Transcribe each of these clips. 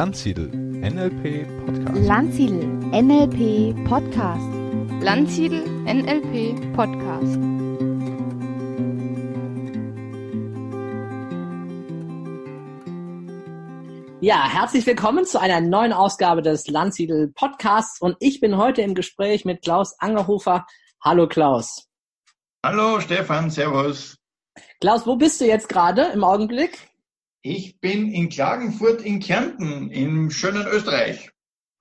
Landsiedel NLP Podcast. Landsiedel NLP Podcast. Landsiedel NLP Podcast. Ja, herzlich willkommen zu einer neuen Ausgabe des Landsiedel Podcasts und ich bin heute im Gespräch mit Klaus Angerhofer. Hallo Klaus. Hallo Stefan, Servus. Klaus, wo bist du jetzt gerade im Augenblick? Ich bin in Klagenfurt in Kärnten im schönen Österreich.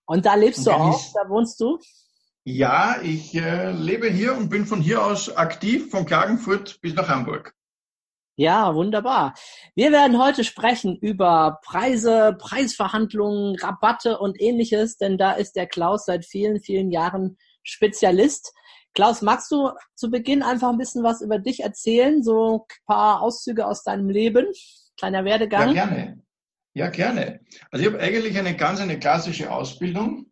Und da lebst Und du auch? ich- Da wohnst du? Ja, ich äh, lebe hier und bin von hier aus aktiv von Klagenfurt bis nach Hamburg. Ja, wunderbar. Wir werden heute sprechen über Preise, Preisverhandlungen, Rabatte und ähnliches, denn da ist der Klaus seit vielen, vielen Jahren Spezialist. Klaus, magst du zu Beginn einfach ein bisschen was über dich erzählen? So ein paar Auszüge aus deinem Leben? Kleiner Ja, Werdegang? gerne. Ja, gerne. Also ich habe eigentlich eine ganz eine klassische Ausbildung.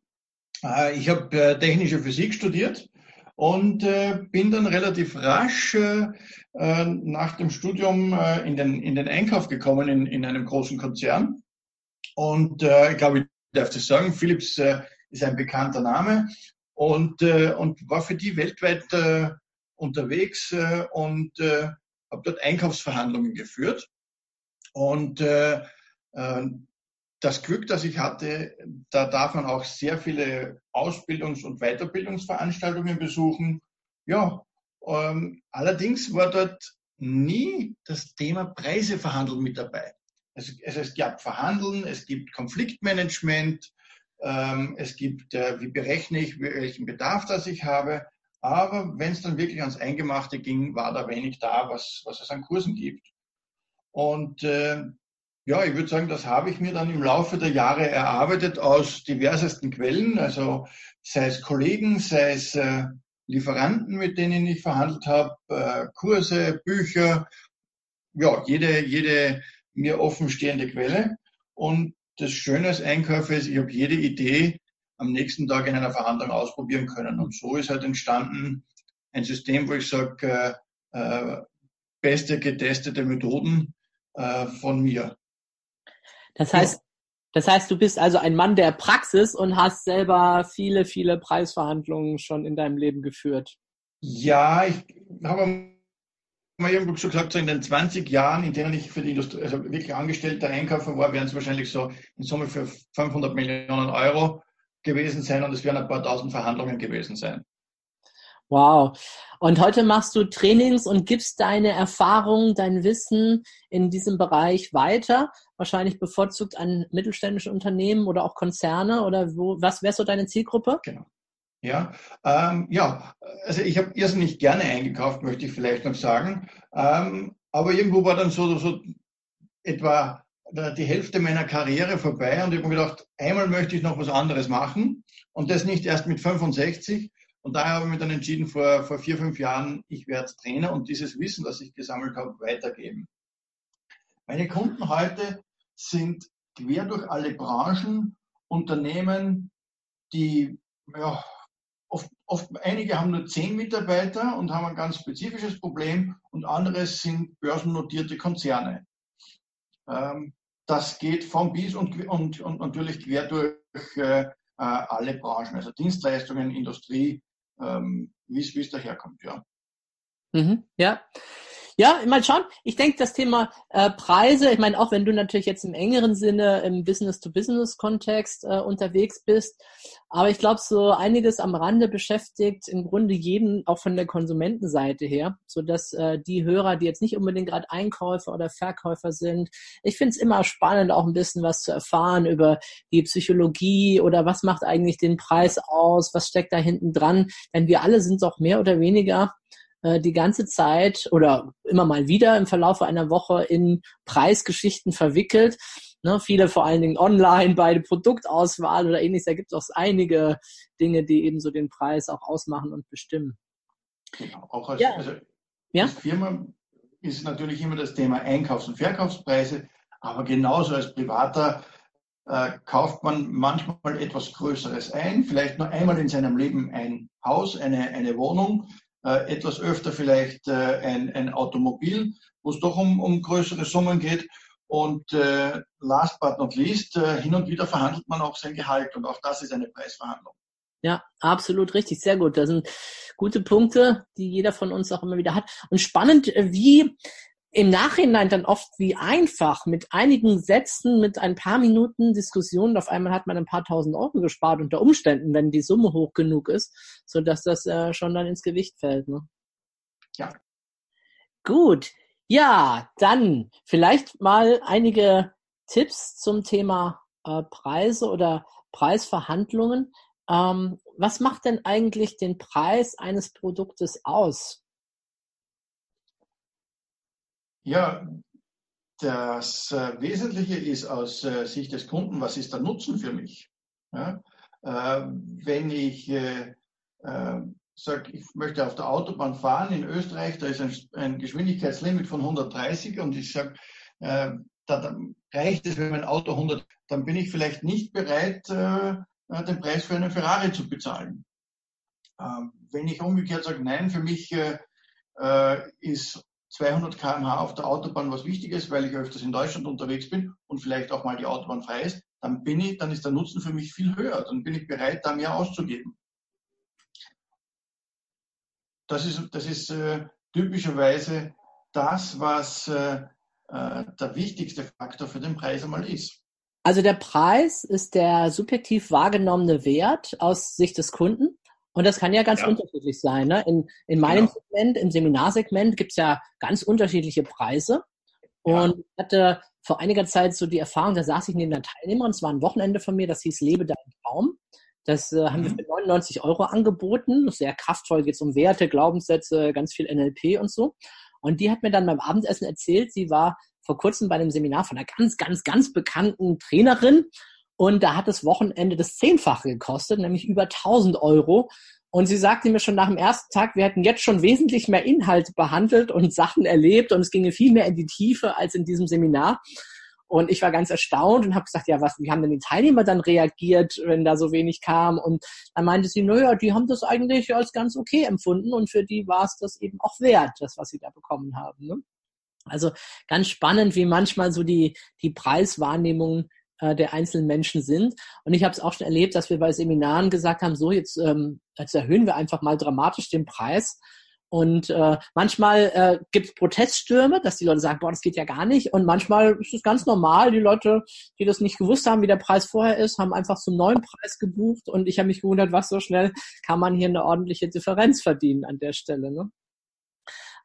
Äh, Ich habe äh, technische Physik studiert und äh, bin dann relativ rasch nach dem Studium in den, in den Einkauf gekommen in, in einem großen Konzern. Und ich glaube, ich darf das sagen, Philips ist ein bekannter Name und, und war für die weltweit unterwegs und habe dort Einkaufsverhandlungen geführt. Und äh, äh, das Glück, das ich hatte, da darf man auch sehr viele Ausbildungs- und Weiterbildungsveranstaltungen besuchen. Ja, ähm, allerdings war dort nie das Thema Preise verhandeln mit dabei. Es, es, es gab Verhandeln, es gibt Konfliktmanagement, ähm, es gibt, äh, wie berechne ich, welchen Bedarf das ich habe. Aber wenn es dann wirklich ans Eingemachte ging, war da wenig da, was, was es an Kursen gibt. Und äh, ja, ich würde sagen, das habe ich mir dann im Laufe der Jahre erarbeitet aus diversesten Quellen, also sei es Kollegen, sei es äh, Lieferanten, mit denen ich verhandelt habe, äh, Kurse, Bücher, ja, jede, jede mir offen stehende Quelle. Und das Schöne als Einkäufer ist, ich habe jede Idee am nächsten Tag in einer Verhandlung ausprobieren können. Und so ist halt entstanden ein System, wo ich sage, äh, äh, beste getestete Methoden äh, von mir. Das heißt, das heißt, du bist also ein Mann der Praxis und hast selber viele, viele Preisverhandlungen schon in deinem Leben geführt. Ja, ich habe mal irgendwo schon gesagt, so in den 20 Jahren, in denen ich für die Industrie, also wirklich angestellter Einkäufer war, werden es wahrscheinlich so in Summe für 500 Millionen Euro gewesen sein und es werden ein paar tausend Verhandlungen gewesen sein. Wow. Und heute machst du Trainings und gibst deine Erfahrungen, dein Wissen in diesem Bereich weiter, wahrscheinlich bevorzugt an mittelständische Unternehmen oder auch Konzerne oder wo, was wäre so deine Zielgruppe? Genau. Ja, ähm, ja, also ich habe irrsinnig gerne eingekauft, möchte ich vielleicht noch sagen. Ähm, aber irgendwo war dann so, so etwa die Hälfte meiner Karriere vorbei und ich habe mir gedacht, einmal möchte ich noch was anderes machen und das nicht erst mit 65. Und daher habe ich mich dann entschieden, vor, vor vier, fünf Jahren, ich werde Trainer und dieses Wissen, das ich gesammelt habe, weitergeben. Meine Kunden heute sind quer durch alle Branchen Unternehmen, die ja, oft, oft einige haben nur zehn Mitarbeiter und haben ein ganz spezifisches Problem und andere sind börsennotierte Konzerne. Ähm, das geht vom BIS und, und, und natürlich quer durch äh, alle Branchen, also Dienstleistungen, Industrie, ähm, wie es daherkommt, ja. Mhm, ja. Ja, mal schauen. Ich denke, das Thema äh, Preise, ich meine, auch wenn du natürlich jetzt im engeren Sinne im Business-to-Business-Kontext äh, unterwegs bist, aber ich glaube, so einiges am Rande beschäftigt im Grunde jeden auch von der Konsumentenseite her, so dass äh, die Hörer, die jetzt nicht unbedingt gerade Einkäufer oder Verkäufer sind, ich finde es immer spannend, auch ein bisschen was zu erfahren über die Psychologie oder was macht eigentlich den Preis aus, was steckt da hinten dran, denn wir alle sind doch mehr oder weniger äh, die ganze Zeit oder immer mal wieder im Verlauf einer Woche in Preisgeschichten verwickelt. Ne, viele vor allen Dingen online bei der Produktauswahl oder ähnliches. Da gibt es auch einige Dinge, die eben so den Preis auch ausmachen und bestimmen. Genau. Auch als, Ja. also Ja. als Firma ist natürlich immer das Thema Einkaufs- und Verkaufspreise, aber genauso als Privater äh, kauft man manchmal etwas Größeres ein, vielleicht nur einmal in seinem Leben ein Haus, eine, eine Wohnung, äh, etwas öfter vielleicht äh, ein, ein Automobil, wo es doch um, um größere Summen geht. Und äh, last but not least, äh, hin und wieder verhandelt man auch sein Gehalt und auch das ist eine Preisverhandlung. Ja, absolut richtig, sehr gut. Das sind gute Punkte, die jeder von uns auch immer wieder hat. Und spannend, äh, wie im Nachhinein dann oft wie einfach mit einigen Sätzen, mit ein paar Minuten Diskussion, auf einmal hat man ein paar tausend Euro gespart unter Umständen, wenn die Summe hoch genug ist, so dass das äh, schon dann ins Gewicht fällt. Ne? Ja. Gut. Ja, dann vielleicht mal einige Tipps zum Thema äh, Preise oder Preisverhandlungen. Ähm, was macht denn eigentlich den Preis eines Produktes aus? Ja, das äh, Wesentliche ist aus äh, Sicht des Kunden, was ist der Nutzen für mich? Ja? Äh, wenn ich äh, äh, sage, ich möchte auf der Autobahn fahren in Österreich, da ist ein, ein Geschwindigkeitslimit von 130 und ich sage, äh, da, reicht es, wenn mein Auto 100, dann bin ich vielleicht nicht bereit, den Preis für einen Ferrari zu bezahlen. Ähm, wenn ich umgekehrt sage, nein, für mich ist 200 km/h auf der Autobahn was Wichtiges, weil ich öfters in Deutschland unterwegs bin und vielleicht auch mal die Autobahn frei ist, dann bin ich, dann ist der Nutzen für mich viel höher. Dann bin ich bereit, da mehr auszugeben. Das ist, das ist äh, typischerweise das, was äh, äh, der wichtigste Faktor für den Preis einmal ist. Also der Preis ist der subjektiv wahrgenommene Wert aus Sicht des Kunden. Und das kann ja ganz ja. unterschiedlich sein. Ne? In, in meinem genau. Segment, im Seminarsegment, gibt's ja ganz unterschiedliche Preise. Und ja. ich hatte vor einiger Zeit so die Erfahrung, da saß ich neben einer Teilnehmerin, es war ein Wochenende von mir, das hieß Lebe deinen Traum. Das äh, haben mhm. wir für 99 Euro angeboten. Sehr kraftvoll, geht um Werte, Glaubenssätze, ganz viel NLP und so. Und die hat mir dann beim Abendessen erzählt, sie war vor kurzem bei einem Seminar von einer ganz, ganz, ganz bekannten Trainerin und da hat das Wochenende das Zehnfache gekostet, nämlich über 1000 Euro. Und sie sagte mir schon nach dem ersten Tag, wir hätten jetzt schon wesentlich mehr Inhalte behandelt und Sachen erlebt und es ginge viel mehr in die Tiefe als in diesem Seminar. Und ich war ganz erstaunt und habe gesagt, ja, was, wie haben denn die Teilnehmer dann reagiert, wenn da so wenig kam? Und dann meinte sie, naja, die haben das eigentlich als ganz okay empfunden und für die war es das eben auch wert, das, was sie da bekommen haben. Ne? Also ganz spannend, wie manchmal so die, die Preiswahrnehmung äh, der einzelnen Menschen sind. Und ich habe es auch schon erlebt, dass wir bei Seminaren gesagt haben, so jetzt, ähm, jetzt erhöhen wir einfach mal dramatisch den Preis. Und äh, manchmal äh, gibt es Proteststürme, dass die Leute sagen, boah, das geht ja gar nicht. Und manchmal ist es ganz normal. Die Leute, die das nicht gewusst haben, wie der Preis vorher ist, haben einfach zum neuen Preis gebucht. Und ich habe mich gewundert, was so schnell kann man hier eine ordentliche Differenz verdienen an der Stelle. Ne?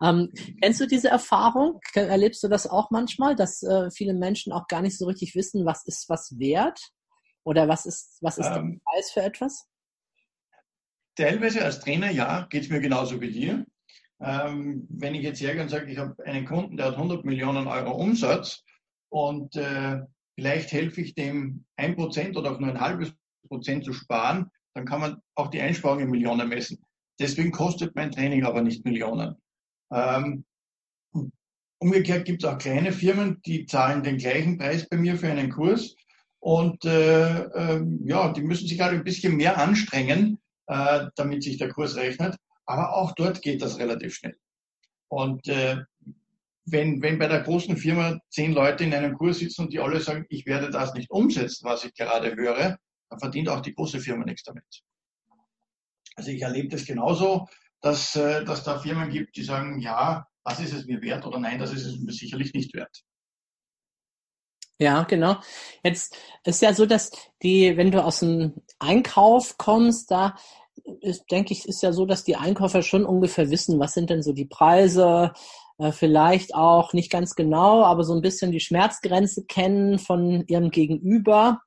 Ähm, kennst du diese Erfahrung? Erlebst du das auch manchmal, dass äh, viele Menschen auch gar nicht so richtig wissen, was ist was wert? Oder was ist, was ist ähm, der Preis für etwas? Teilweise als Trainer, ja, geht es mir genauso wie dir. Ähm, wenn ich jetzt hergehe und sage, ich habe einen Kunden, der hat 100 Millionen Euro Umsatz und äh, vielleicht helfe ich dem ein Prozent oder auch nur ein halbes Prozent zu sparen, dann kann man auch die Einsparung in Millionen messen. Deswegen kostet mein Training aber nicht Millionen. Ähm, umgekehrt gibt es auch kleine Firmen, die zahlen den gleichen Preis bei mir für einen Kurs und äh, äh, ja, die müssen sich halt ein bisschen mehr anstrengen, äh, damit sich der Kurs rechnet. Aber auch dort geht das relativ schnell. Und äh, wenn, wenn bei der großen Firma zehn Leute in einem Kurs sitzen und die alle sagen, ich werde das nicht umsetzen, was ich gerade höre, dann verdient auch die große Firma nichts damit. Also ich erlebe das genauso dass, äh, dass da Firmen gibt, die sagen, ja, das ist es mir wert oder nein, das ist es mir sicherlich nicht wert. Ja, genau. Jetzt ist ja so, dass die, wenn du aus dem Einkauf kommst, da ist, denke ich, ist ja so, dass die Einkäufer schon ungefähr wissen, was sind denn so die Preise, äh, vielleicht auch nicht ganz genau, aber so ein bisschen die Schmerzgrenze kennen von ihrem Gegenüber,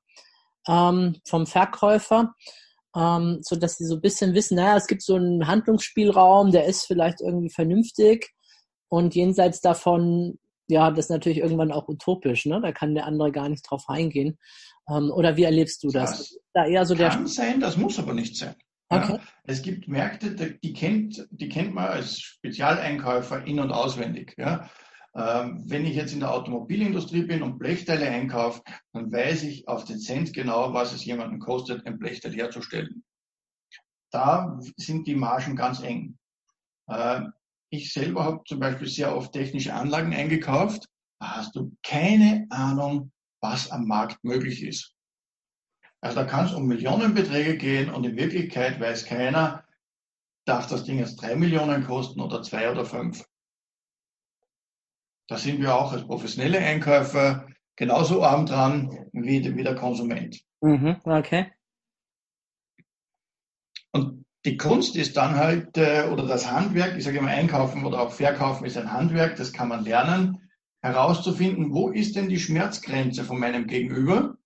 ähm, vom Verkäufer ähm, so dass sie so ein bisschen wissen, naja, es gibt so einen Handlungsspielraum, der ist vielleicht irgendwie vernünftig und jenseits davon, ja, das ist natürlich irgendwann auch utopisch, ne? Da kann der andere gar nicht drauf eingehen. Ähm, oder wie erlebst du das? das da eher so kann der sein, das muss aber nicht sein. Okay. Ja, es gibt Märkte, die kennt, die kennt man als Spezialeinkäufer in- und auswendig. Ja. Ähm, wenn ich jetzt in der Automobilindustrie bin und Blechteile einkaufe, dann weiß ich auf den Cent genau, was es jemanden kostet, ein Blechteil herzustellen. Da sind die Margen ganz eng. Ähm, ich selber habe zum Beispiel sehr oft technische Anlagen eingekauft hast du keine Ahnung, was am Markt möglich ist. Also da kann es um Millionenbeträge gehen und in Wirklichkeit weiß keiner, darf das Ding jetzt drei Millionen kosten oder zwei oder fünf. Da sind wir auch als professionelle Einkäufer genauso arm dran wie, wie der Konsument. Mhm, okay. Und die Kunst ist dann halt, äh, oder das Handwerk, ich sage immer Einkaufen oder auch Verkaufen ist ein Handwerk, das kann man lernen, herauszufinden, wo ist denn die Schmerzgrenze von meinem Gegenüber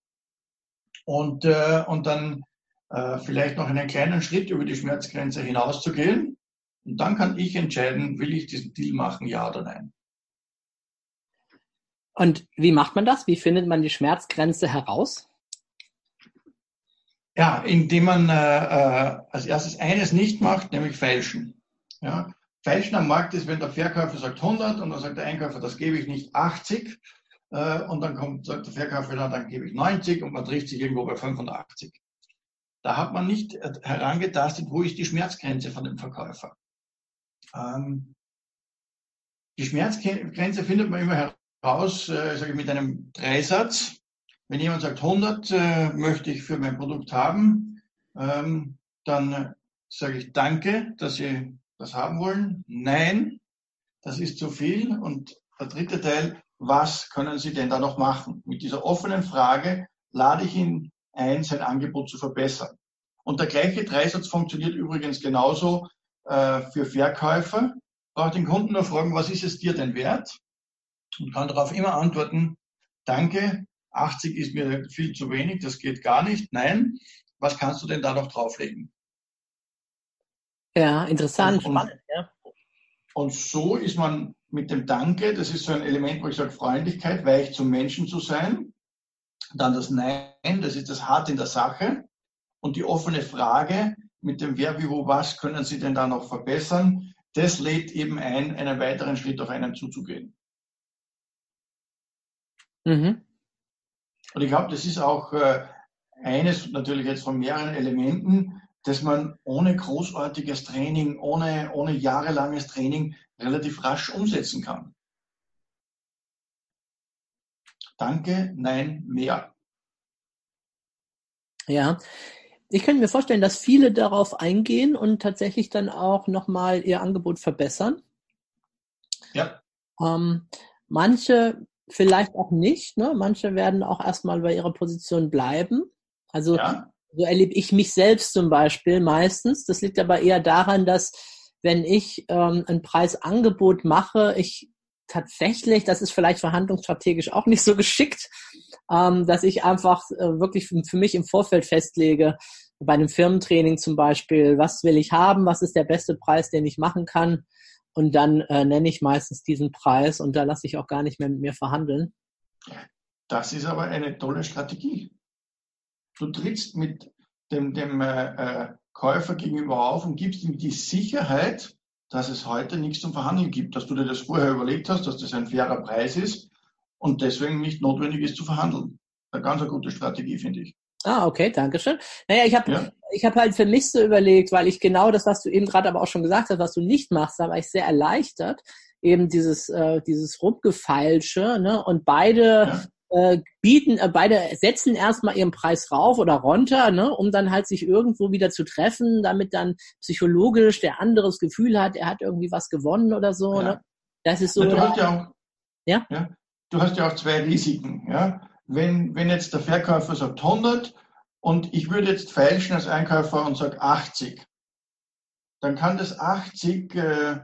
und, äh, und dann äh, vielleicht noch einen kleinen Schritt über die Schmerzgrenze hinauszugehen. Und dann kann ich entscheiden, will ich diesen Deal machen, ja oder nein. Und wie macht man das? Wie findet man die Schmerzgrenze heraus? Ja, indem man äh, äh, als erstes eines nicht macht, nämlich fälschen. Ja, Fälschen am Markt ist, wenn der Verkäufer sagt 100 und dann sagt der Einkäufer, das gebe ich nicht 80 äh, und dann kommt, sagt der Verkäufer, dann, dann gebe ich 90 und man trifft sich irgendwo bei 85. Da hat man nicht äh, herangetastet, wo ist die Schmerzgrenze von dem Verkäufer. Ähm, die Schmerzgrenze findet man immer heraus, äh, sage ich, mit einem Dreisatz. Wenn jemand sagt, 100 äh, möchte ich für mein Produkt haben, ähm, dann sage ich Danke, dass Sie das haben wollen. Nein, das ist zu viel. Und der dritte Teil, was können Sie denn da noch machen? Mit dieser offenen Frage lade ich ihn ein, sein Angebot zu verbessern. Und der gleiche Dreisatz funktioniert übrigens genauso äh, für Verkäufer. Braucht den Kunden nur fragen, was ist es dir denn wert? Und kann darauf immer antworten, danke, 80 ist mir viel zu wenig, das geht gar nicht. Nein, was kannst du denn da noch drauflegen? Ja, interessant, und, spannend. Ja. Und so ist man mit dem Danke, das ist so ein Element, wo ich sage, Freundlichkeit, weich zum Menschen zu sein. Dann das Nein, das ist das Hart in der Sache. Und die offene Frage mit dem Wer, wie, wo, was können Sie denn da noch verbessern? Das lädt eben ein, einen weiteren Schritt auf einen zuzugehen. Mhm. Und ich glaube, das ist auch äh, eines natürlich jetzt von mehreren Elementen, dass man ohne großartiges Training, ohne, ohne jahrelanges Training relativ rasch umsetzen kann. Danke, nein, mehr. Ja, ich könnte mir vorstellen, dass viele darauf eingehen und tatsächlich dann auch nochmal ihr Angebot verbessern. Ja. Ähm, manche vielleicht auch nicht. Ne? Manche werden auch erstmal bei ihrer Position bleiben. Also ja. so erlebe ich mich selbst zum Beispiel meistens. Das liegt aber eher daran, dass wenn ich ähm, ein Preisangebot mache, ich tatsächlich, das ist vielleicht verhandlungsstrategisch auch nicht so geschickt, ähm, dass ich einfach äh, wirklich für mich im Vorfeld festlege, bei einem Firmentraining zum Beispiel, was will ich haben, was ist der beste Preis, den ich machen kann und dann äh, nenne ich meistens diesen Preis und da lasse ich auch gar nicht mehr mit mir verhandeln. Das ist aber eine tolle Strategie. Du trittst mit dem, dem äh, äh, Käufer gegenüber auf und gibst ihm die Sicherheit, dass es heute nichts zum Verhandeln gibt, dass du dir das vorher überlegt hast, dass das ein fairer Preis ist und deswegen nicht notwendig ist zu verhandeln. Eine ganz gute Strategie, finde ich. Ah, okay, danke schön. Naja, ich habe ja. ich hab halt für mich so überlegt, weil ich genau das, was du eben gerade aber auch schon gesagt hast, was du nicht machst, da war ich sehr erleichtert, eben dieses, äh, dieses Rumgefeilsche, ne? Und beide ja. äh, bieten, äh, beide setzen erstmal ihren Preis rauf oder runter, ne? um dann halt sich irgendwo wieder zu treffen, damit dann psychologisch der andere das Gefühl hat, er hat irgendwie was gewonnen oder so. Ja. Ne? Das ist so. du, hast ja auch, ja? Ja, du hast ja auch zwei Risiken, ja wenn, wenn jetzt der Verkäufer sagt 100 und ich würde jetzt feilschen als Einkäufer und sage 80, dann kann das 80 äh,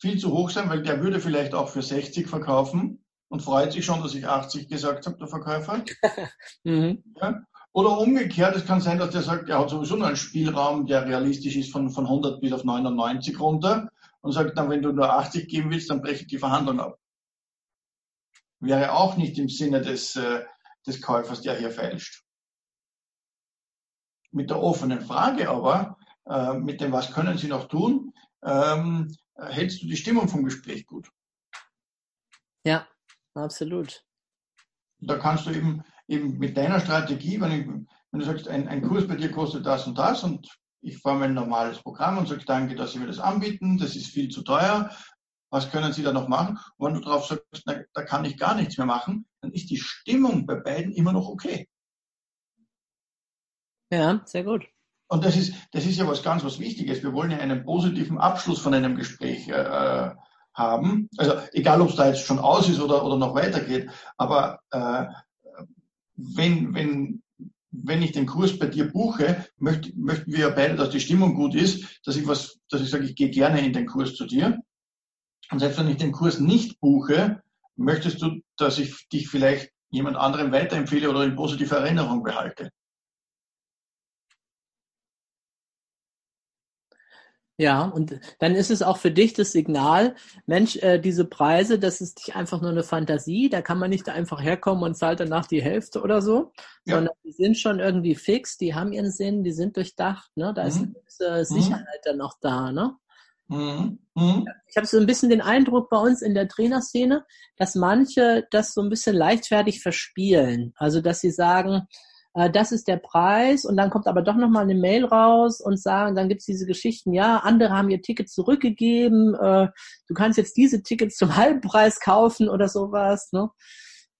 viel zu hoch sein, weil der würde vielleicht auch für 60 verkaufen und freut sich schon, dass ich 80 gesagt habe, der Verkäufer. mhm. ja? Oder umgekehrt, es kann sein, dass der sagt, er hat sowieso nur einen Spielraum, der realistisch ist von, von 100 bis auf 99 runter und sagt dann, wenn du nur 80 geben willst, dann breche ich die Verhandlung ab wäre auch nicht im Sinne des, äh, des Käufers, der hier fälscht. Mit der offenen Frage aber, äh, mit dem, was können Sie noch tun, ähm, hältst du die Stimmung vom Gespräch gut. Ja, absolut. Da kannst du eben, eben mit deiner Strategie, wenn, ich, wenn du sagst, ein, ein Kurs bei dir kostet das und das und ich fahre mein normales Programm und sage, danke, dass Sie mir das anbieten, das ist viel zu teuer, was können Sie da noch machen? Und wenn du darauf sagst, na, da kann ich gar nichts mehr machen, dann ist die Stimmung bei beiden immer noch okay. Ja, sehr gut. Und das ist, das ist ja was ganz was Wichtiges. Wir wollen ja einen positiven Abschluss von einem Gespräch äh, haben. Also egal, ob es da jetzt schon aus ist oder, oder noch weitergeht. Aber äh, wenn, wenn, wenn ich den Kurs bei dir buche, möcht, möchten wir ja beide, dass die Stimmung gut ist, dass ich was, dass ich sage, ich gehe gerne in den Kurs zu dir. Und selbst wenn ich den Kurs nicht buche, möchtest du, dass ich dich vielleicht jemand anderem weiterempfehle oder in positive Erinnerung behalte. Ja, und dann ist es auch für dich das Signal, Mensch, äh, diese Preise, das ist nicht einfach nur eine Fantasie, da kann man nicht einfach herkommen und zahlt danach die Hälfte oder so, ja. sondern die sind schon irgendwie fix, die haben ihren Sinn, die sind durchdacht, ne? Da mhm. ist eine gewisse. Sicherheit mhm. dann noch da, ne? Mhm. Mhm. Ich habe so ein bisschen den Eindruck bei uns in der Trainerszene, dass manche das so ein bisschen leichtfertig verspielen. Also dass sie sagen, äh, das ist der Preis und dann kommt aber doch nochmal eine Mail raus und sagen, dann gibt's diese Geschichten, ja, andere haben ihr Ticket zurückgegeben, äh, du kannst jetzt diese Tickets zum halben Preis kaufen oder sowas, ne?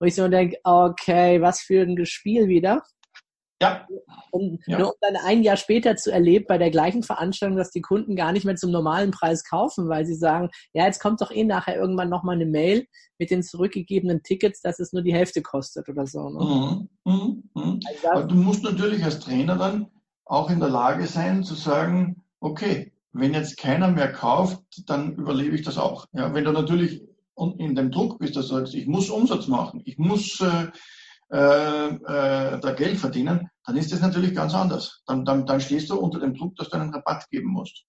Wo ich so denke, okay, was für ein Gespiel wieder. Ja. Um, ja. Nur um dann ein Jahr später zu erleben bei der gleichen Veranstaltung, dass die Kunden gar nicht mehr zum normalen Preis kaufen, weil sie sagen, ja, jetzt kommt doch eh nachher irgendwann nochmal eine Mail mit den zurückgegebenen Tickets, dass es nur die Hälfte kostet oder so. Ne? Mhm. Mhm. Mhm. Also, du musst natürlich als Trainer dann auch in der Lage sein zu sagen, okay, wenn jetzt keiner mehr kauft, dann überlebe ich das auch. Ja, wenn du natürlich in dem Druck bist, dass du sagst, ich muss Umsatz machen, ich muss äh, äh, äh, da Geld verdienen, dann ist das natürlich ganz anders. Dann, dann, dann stehst du unter dem Druck, dass du einen Rabatt geben musst.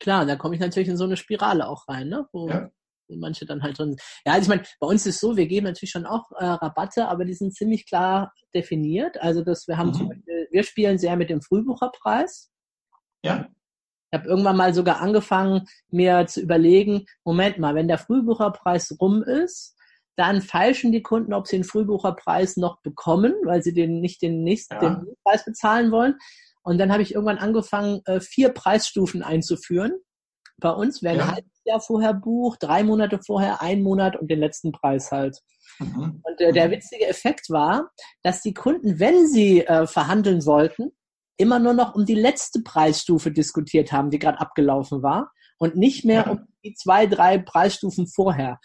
Klar, da komme ich natürlich in so eine Spirale auch rein, ne? wo ja. manche dann halt drin sind. Ja, also ich meine, bei uns ist es so, wir geben natürlich schon auch äh, Rabatte, aber die sind ziemlich klar definiert. Also dass wir haben mhm. zum Beispiel, wir spielen sehr mit dem Frühbucherpreis. Ja. Ich habe irgendwann mal sogar angefangen, mir zu überlegen, Moment mal, wenn der Frühbucherpreis rum ist, dann falschen die Kunden, ob sie den Frühbucherpreis noch bekommen, weil sie den nicht den nächsten ja. den Preis bezahlen wollen. Und dann habe ich irgendwann angefangen, äh, vier Preisstufen einzuführen. Bei uns, wer ja. ein halbes Jahr vorher bucht, drei Monate vorher, ein Monat und den letzten Preis halt. Mhm. Und äh, der mhm. witzige Effekt war, dass die Kunden, wenn sie äh, verhandeln wollten, immer nur noch um die letzte Preisstufe diskutiert haben, die gerade abgelaufen war und nicht mehr ja. um die zwei, drei Preisstufen vorher.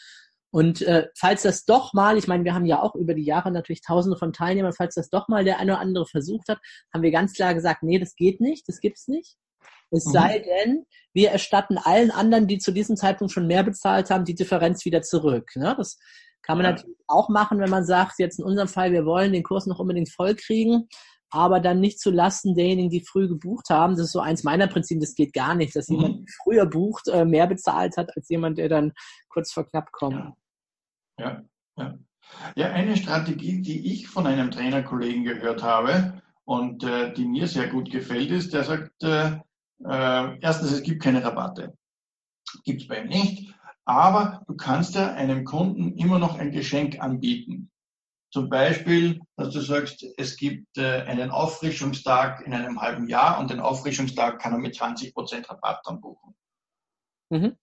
Und äh, falls das doch mal, ich meine, wir haben ja auch über die Jahre natürlich tausende von Teilnehmern, falls das doch mal der eine oder andere versucht hat, haben wir ganz klar gesagt, nee, das geht nicht, das gibt's nicht. Es mhm. sei denn, wir erstatten allen anderen, die zu diesem Zeitpunkt schon mehr bezahlt haben, die Differenz wieder zurück. Ne? Das kann man ja. natürlich auch machen, wenn man sagt, jetzt in unserem Fall, wir wollen den Kurs noch unbedingt voll kriegen, aber dann nicht zu Lasten derjenigen, die früh gebucht haben. Das ist so eins meiner Prinzipien, das geht gar nicht, dass mhm. jemand, der früher bucht, äh, mehr bezahlt hat, als jemand, der dann kurz vor knapp kommt. Ja. Ja, ja. ja, eine Strategie, die ich von einem Trainerkollegen gehört habe und äh, die mir sehr gut gefällt, ist, der sagt, äh, äh, erstens, es gibt keine Rabatte. Gibt es bei ihm nicht. Aber du kannst ja einem Kunden immer noch ein Geschenk anbieten. Zum Beispiel, dass du sagst, es gibt äh, einen Auffrischungstag in einem halben Jahr und den Auffrischungstag kann er mit 20% Rabatt dann buchen. Mhm.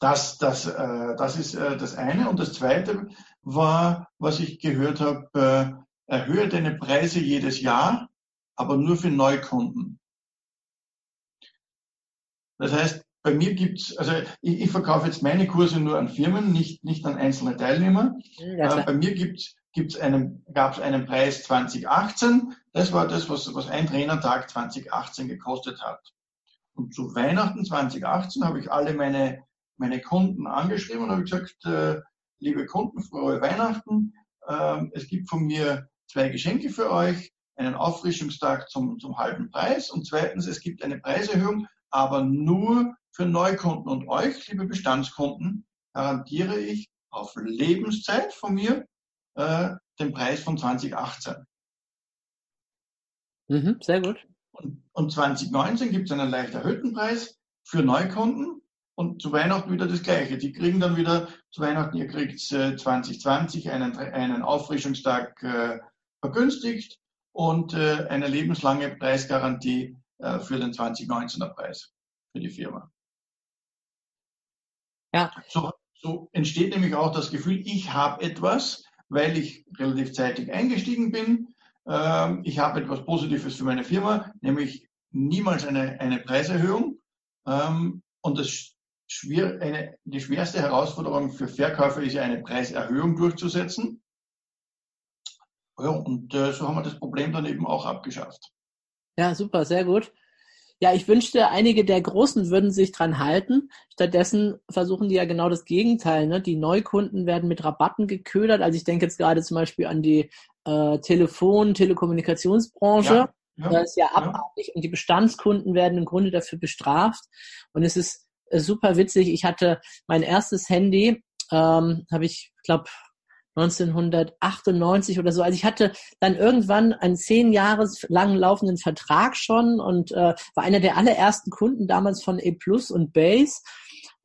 Das, das, äh, das ist äh, das eine. Und das zweite war, was ich gehört habe, erhöhe deine Preise jedes Jahr, aber nur für Neukunden. Das heißt, bei mir gibt's, also ich, ich verkaufe jetzt meine Kurse nur an Firmen, nicht, nicht an einzelne Teilnehmer. Ja, bei mir gibt's einen, gab es einen Preis 2018. Das war das, was, was ein Trainertag 2018 gekostet hat. Und zu Weihnachten 2018 habe ich alle meine meine Kunden angeschrieben und habe gesagt, äh, liebe Kunden, frohe Weihnachten. Ähm, es gibt von mir zwei Geschenke für euch, einen Auffrischungstag zum, zum halben Preis und zweitens, es gibt eine Preiserhöhung, aber nur für Neukunden und euch, liebe Bestandskunden, garantiere ich auf Lebenszeit von mir äh, den Preis von 2018. Mhm, sehr gut. Und, und 2019 gibt es einen leicht erhöhten Preis für Neukunden und zu Weihnachten wieder das Gleiche. Die kriegen dann wieder zu Weihnachten, ihr kriegt äh, 2020 einen, einen Auffrischungstag äh, vergünstigt und äh, eine lebenslange Preisgarantie äh, für den 2019er Preis für die Firma. Ja. So, so entsteht nämlich auch das Gefühl, ich habe etwas, weil ich relativ zeitig eingestiegen bin. Ähm, ich habe etwas Positives für meine Firma, nämlich niemals eine, eine Preiserhöhung. Ähm, und das schwer, eine, die schwerste Herausforderung für Verkäufer ist ja eine Preiserhöhung durchzusetzen. Ja, und äh, so haben wir das Problem dann eben auch abgeschafft. Ja, super, sehr gut. Ja, ich wünschte, einige der Großen würden sich dran halten. Stattdessen versuchen die ja genau das Gegenteil. Ne? Die Neukunden werden mit Rabatten geködert. Also ich denke jetzt gerade zum Beispiel an die äh, Telefon-, Telekommunikationsbranche. Ja, ja, das ist ja abartig. Ja. Und die Bestandskunden werden im Grunde dafür bestraft. Und es ist äh, super witzig. Ich hatte mein erstes Handy, ähm, habe ich, glaube 1998 oder so. Also ich hatte dann irgendwann einen zehn Jahres lang laufenden Vertrag schon und äh, war einer der allerersten Kunden damals von E Plus und Base.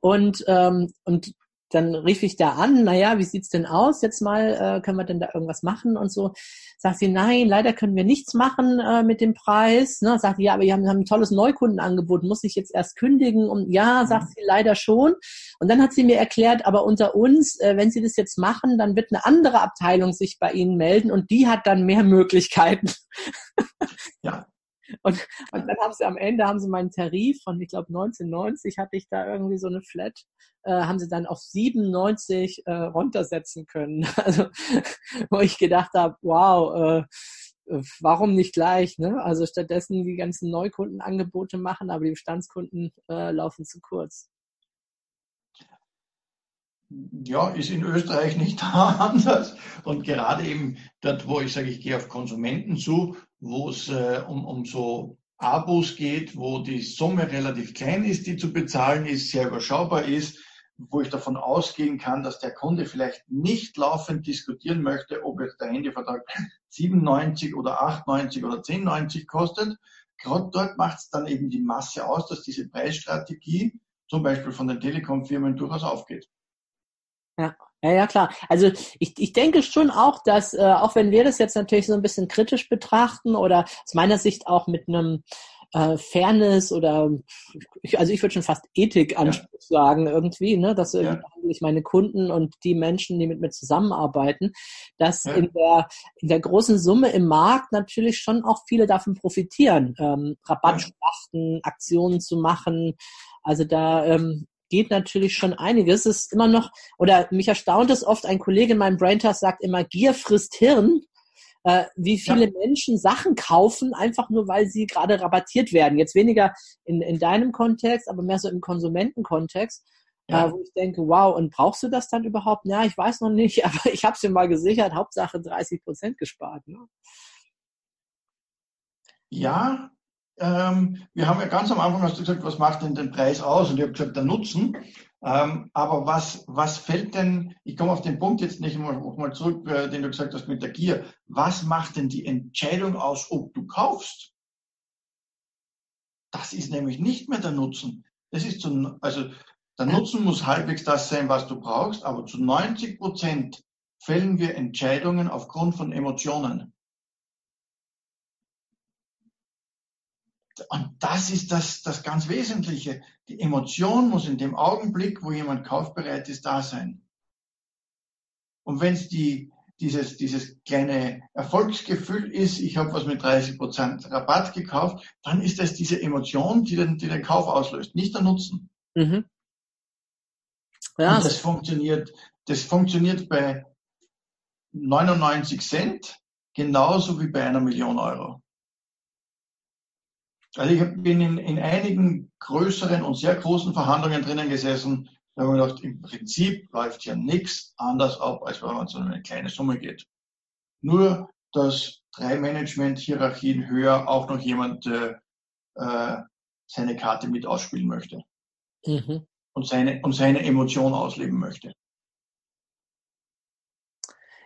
Und, ähm, und dann rief ich da an, naja, wie sieht's denn aus? Jetzt mal, äh, können wir denn da irgendwas machen und so. Sagt sie, nein, leider können wir nichts machen äh, mit dem Preis. Ne? Sagt sie, ja, aber wir haben, haben ein tolles Neukundenangebot, muss ich jetzt erst kündigen? Und ja, mhm. sagt sie, leider schon. Und dann hat sie mir erklärt, aber unter uns, äh, wenn Sie das jetzt machen, dann wird eine andere Abteilung sich bei Ihnen melden und die hat dann mehr Möglichkeiten. Ja, und, und dann haben sie am Ende haben sie meinen Tarif von, ich glaube 1990 hatte ich da irgendwie so eine Flat, äh, haben sie dann auf 97 äh, runtersetzen können. Also wo ich gedacht habe, wow, äh, warum nicht gleich? Ne? Also stattdessen die ganzen Neukundenangebote machen, aber die Bestandskunden äh, laufen zu kurz. Ja, ist in Österreich nicht anders. Und gerade eben dort, wo ich sage, ich gehe auf Konsumenten zu, wo es äh, um, um so Abos geht, wo die Summe relativ klein ist, die zu bezahlen ist, sehr überschaubar ist, wo ich davon ausgehen kann, dass der Kunde vielleicht nicht laufend diskutieren möchte, ob jetzt der Handyvertrag 97 oder 98 oder 10,90 kostet. Gerade dort macht es dann eben die Masse aus, dass diese Preisstrategie zum Beispiel von den Telekom-Firmen durchaus aufgeht. Ja. Ja, ja, klar. Also ich, ich denke schon auch, dass, äh, auch wenn wir das jetzt natürlich so ein bisschen kritisch betrachten oder aus meiner Sicht auch mit einem äh, Fairness oder ich, also ich würde schon fast Ethikanspruch ja. sagen irgendwie, ne, dass ja. ich meine Kunden und die Menschen, die mit mir zusammenarbeiten, dass ja. in der in der großen Summe im Markt natürlich schon auch viele davon profitieren, ähm, Rabattschlachten, Aktionen zu machen. Also da ähm, geht natürlich schon einiges. Es ist immer noch, oder mich erstaunt es oft, ein Kollege in meinem Braintask sagt immer, Gier frisst Hirn. Äh, wie viele ja. Menschen Sachen kaufen, einfach nur weil sie gerade rabattiert werden. Jetzt weniger in, in deinem Kontext, aber mehr so im Konsumentenkontext. Ja. Äh, wo ich denke, wow, und brauchst du das dann überhaupt? Ja, ich weiß noch nicht, aber ich habe es dir mal gesichert, Hauptsache 30 Prozent gespart. Ne? Ja, ähm, wir haben ja ganz am Anfang hast du gesagt, was macht denn den Preis aus? Und ich habe gesagt, der Nutzen. Ähm, aber was, was fällt denn, ich komme auf den Punkt jetzt nicht mal, mal zurück, äh, den du gesagt hast mit der Gier. Was macht denn die Entscheidung aus, ob du kaufst? Das ist nämlich nicht mehr der Nutzen. Das ist zu, also der Nutzen muss halbwegs das sein, was du brauchst, aber zu 90 Prozent fällen wir Entscheidungen aufgrund von Emotionen. Und das ist das, das ganz Wesentliche. Die Emotion muss in dem Augenblick, wo jemand kaufbereit ist, da sein. Und wenn es die, dieses, dieses kleine Erfolgsgefühl ist, ich habe was mit 30 Prozent Rabatt gekauft, dann ist das diese Emotion, die den, die den Kauf auslöst, nicht der Nutzen. Mhm. Ja. Und das funktioniert, das funktioniert bei 99 Cent genauso wie bei einer Million Euro. Also ich bin in, in einigen größeren und sehr großen Verhandlungen drinnen gesessen. Da habe ich gedacht, im Prinzip läuft ja nichts anders ab, als wenn man zu eine kleine Summe geht. Nur, dass drei Management-Hierarchien höher auch noch jemand äh, äh, seine Karte mit ausspielen möchte. Mhm. Und, seine, und seine Emotion ausleben möchte.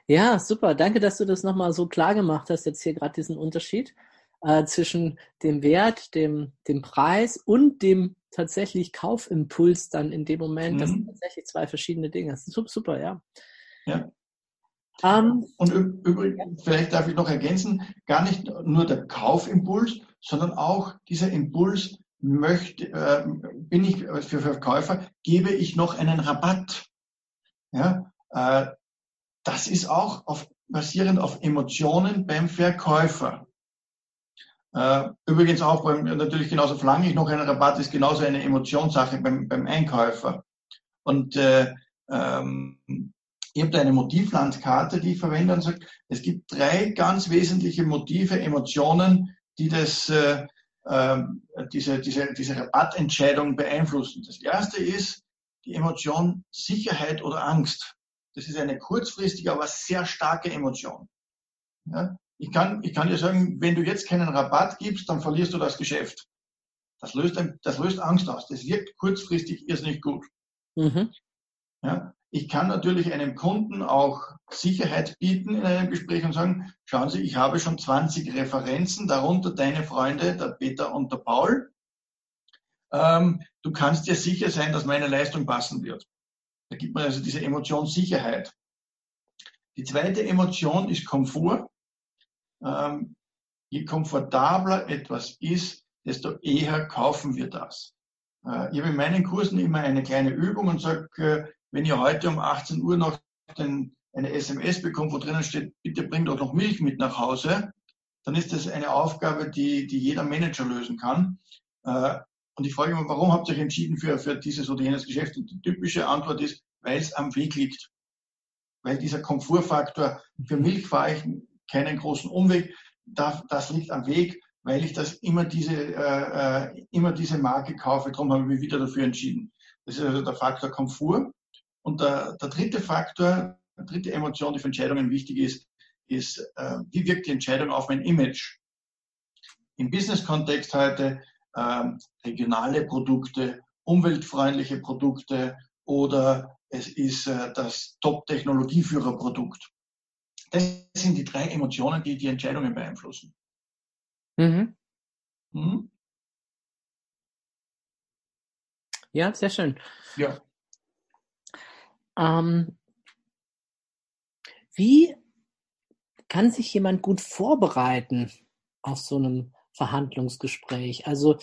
Ja, super. Danke, dass du das nochmal so klar gemacht hast, jetzt hier gerade diesen Unterschied äh, zwischen dem Wert, dem, dem Preis und dem tatsächlich Kaufimpuls dann in dem Moment. Mhm. Das sind tatsächlich zwei verschiedene Dinge. Das ist super, super ja. Ja. Um, ähm, und übrigens, vielleicht darf ich noch ergänzen, gar nicht nur der Kaufimpuls, sondern auch dieser Impuls, möchte, äh, bin ich für Verkäufer, gebe ich noch einen Rabatt. Ja, äh, das ist auch auf, basierend auf Emotionen beim Verkäufer. Äh, übrigens auch beim, natürlich genauso verlange ich noch einen Rabatt, ist genauso eine Emotionssache beim, beim Einkäufer. Und äh, ähm, habe da eine Motivlandkarte, die ich verwende und sage, es gibt drei ganz wesentliche Motive, Emotionen, die das, äh, äh, diese, diese, diese Rabattentscheidung beeinflussen. Das erste ist die Emotion Sicherheit oder Angst. Das ist eine kurzfristige, aber sehr starke Emotion. Ja? Ich, kann, ich kann dir sagen, wenn du jetzt keinen Rabatt gibst, dann verlierst du das Geschäft. Das löst, das löst Angst aus. Das wirkt kurzfristig irrsinnig gut. Mhm. Ja? Ich kann natürlich einem Kunden auch Sicherheit bieten in einem Gespräch und sagen, schauen Sie, ich habe schon 20 Referenzen, darunter deine Freunde, der Peter und der Paul. Ähm, du kannst dir sicher sein, dass meine Leistung passen wird. Da gibt man also diese Emotion Sicherheit. Die zweite Emotion ist Komfort. Ähm, je komfortabler etwas ist, desto eher kaufen wir das. Äh, ich habe in meinen Kursen immer eine kleine Übung und sage, äh, wenn ihr heute um 18 Uhr noch den, eine SMS bekommt, wo drinnen steht, bitte bringt doch noch Milch mit nach Hause, dann ist das eine Aufgabe, die, die jeder Manager lösen kann. Äh, und ich frage immer, warum habt ihr euch entschieden für, für dieses oder jenes Geschäft? Und die typische Antwort ist, weil es am Weg liegt. Weil dieser Komfortfaktor, für Milch fahre ich keinen großen Umweg, das liegt am Weg, weil ich das immer diese, äh, äh, immer diese Marke kaufe. Darum habe ich mich wieder dafür entschieden. Das ist also der Faktor Komfort. Und der, der dritte Faktor, die dritte Emotion, die für Entscheidungen wichtig ist, ist, äh, wie wirkt die Entscheidung auf mein Image? Im Business-Kontext heute äh, regionale Produkte, umweltfreundliche Produkte oder es ist äh, das Top-Technologieführerprodukt. Das sind die drei Emotionen, die die Entscheidungen beeinflussen. Mhm. Mhm. Ja, sehr schön. Ja. Ähm, wie kann sich jemand gut vorbereiten auf so einem Verhandlungsgespräch? Also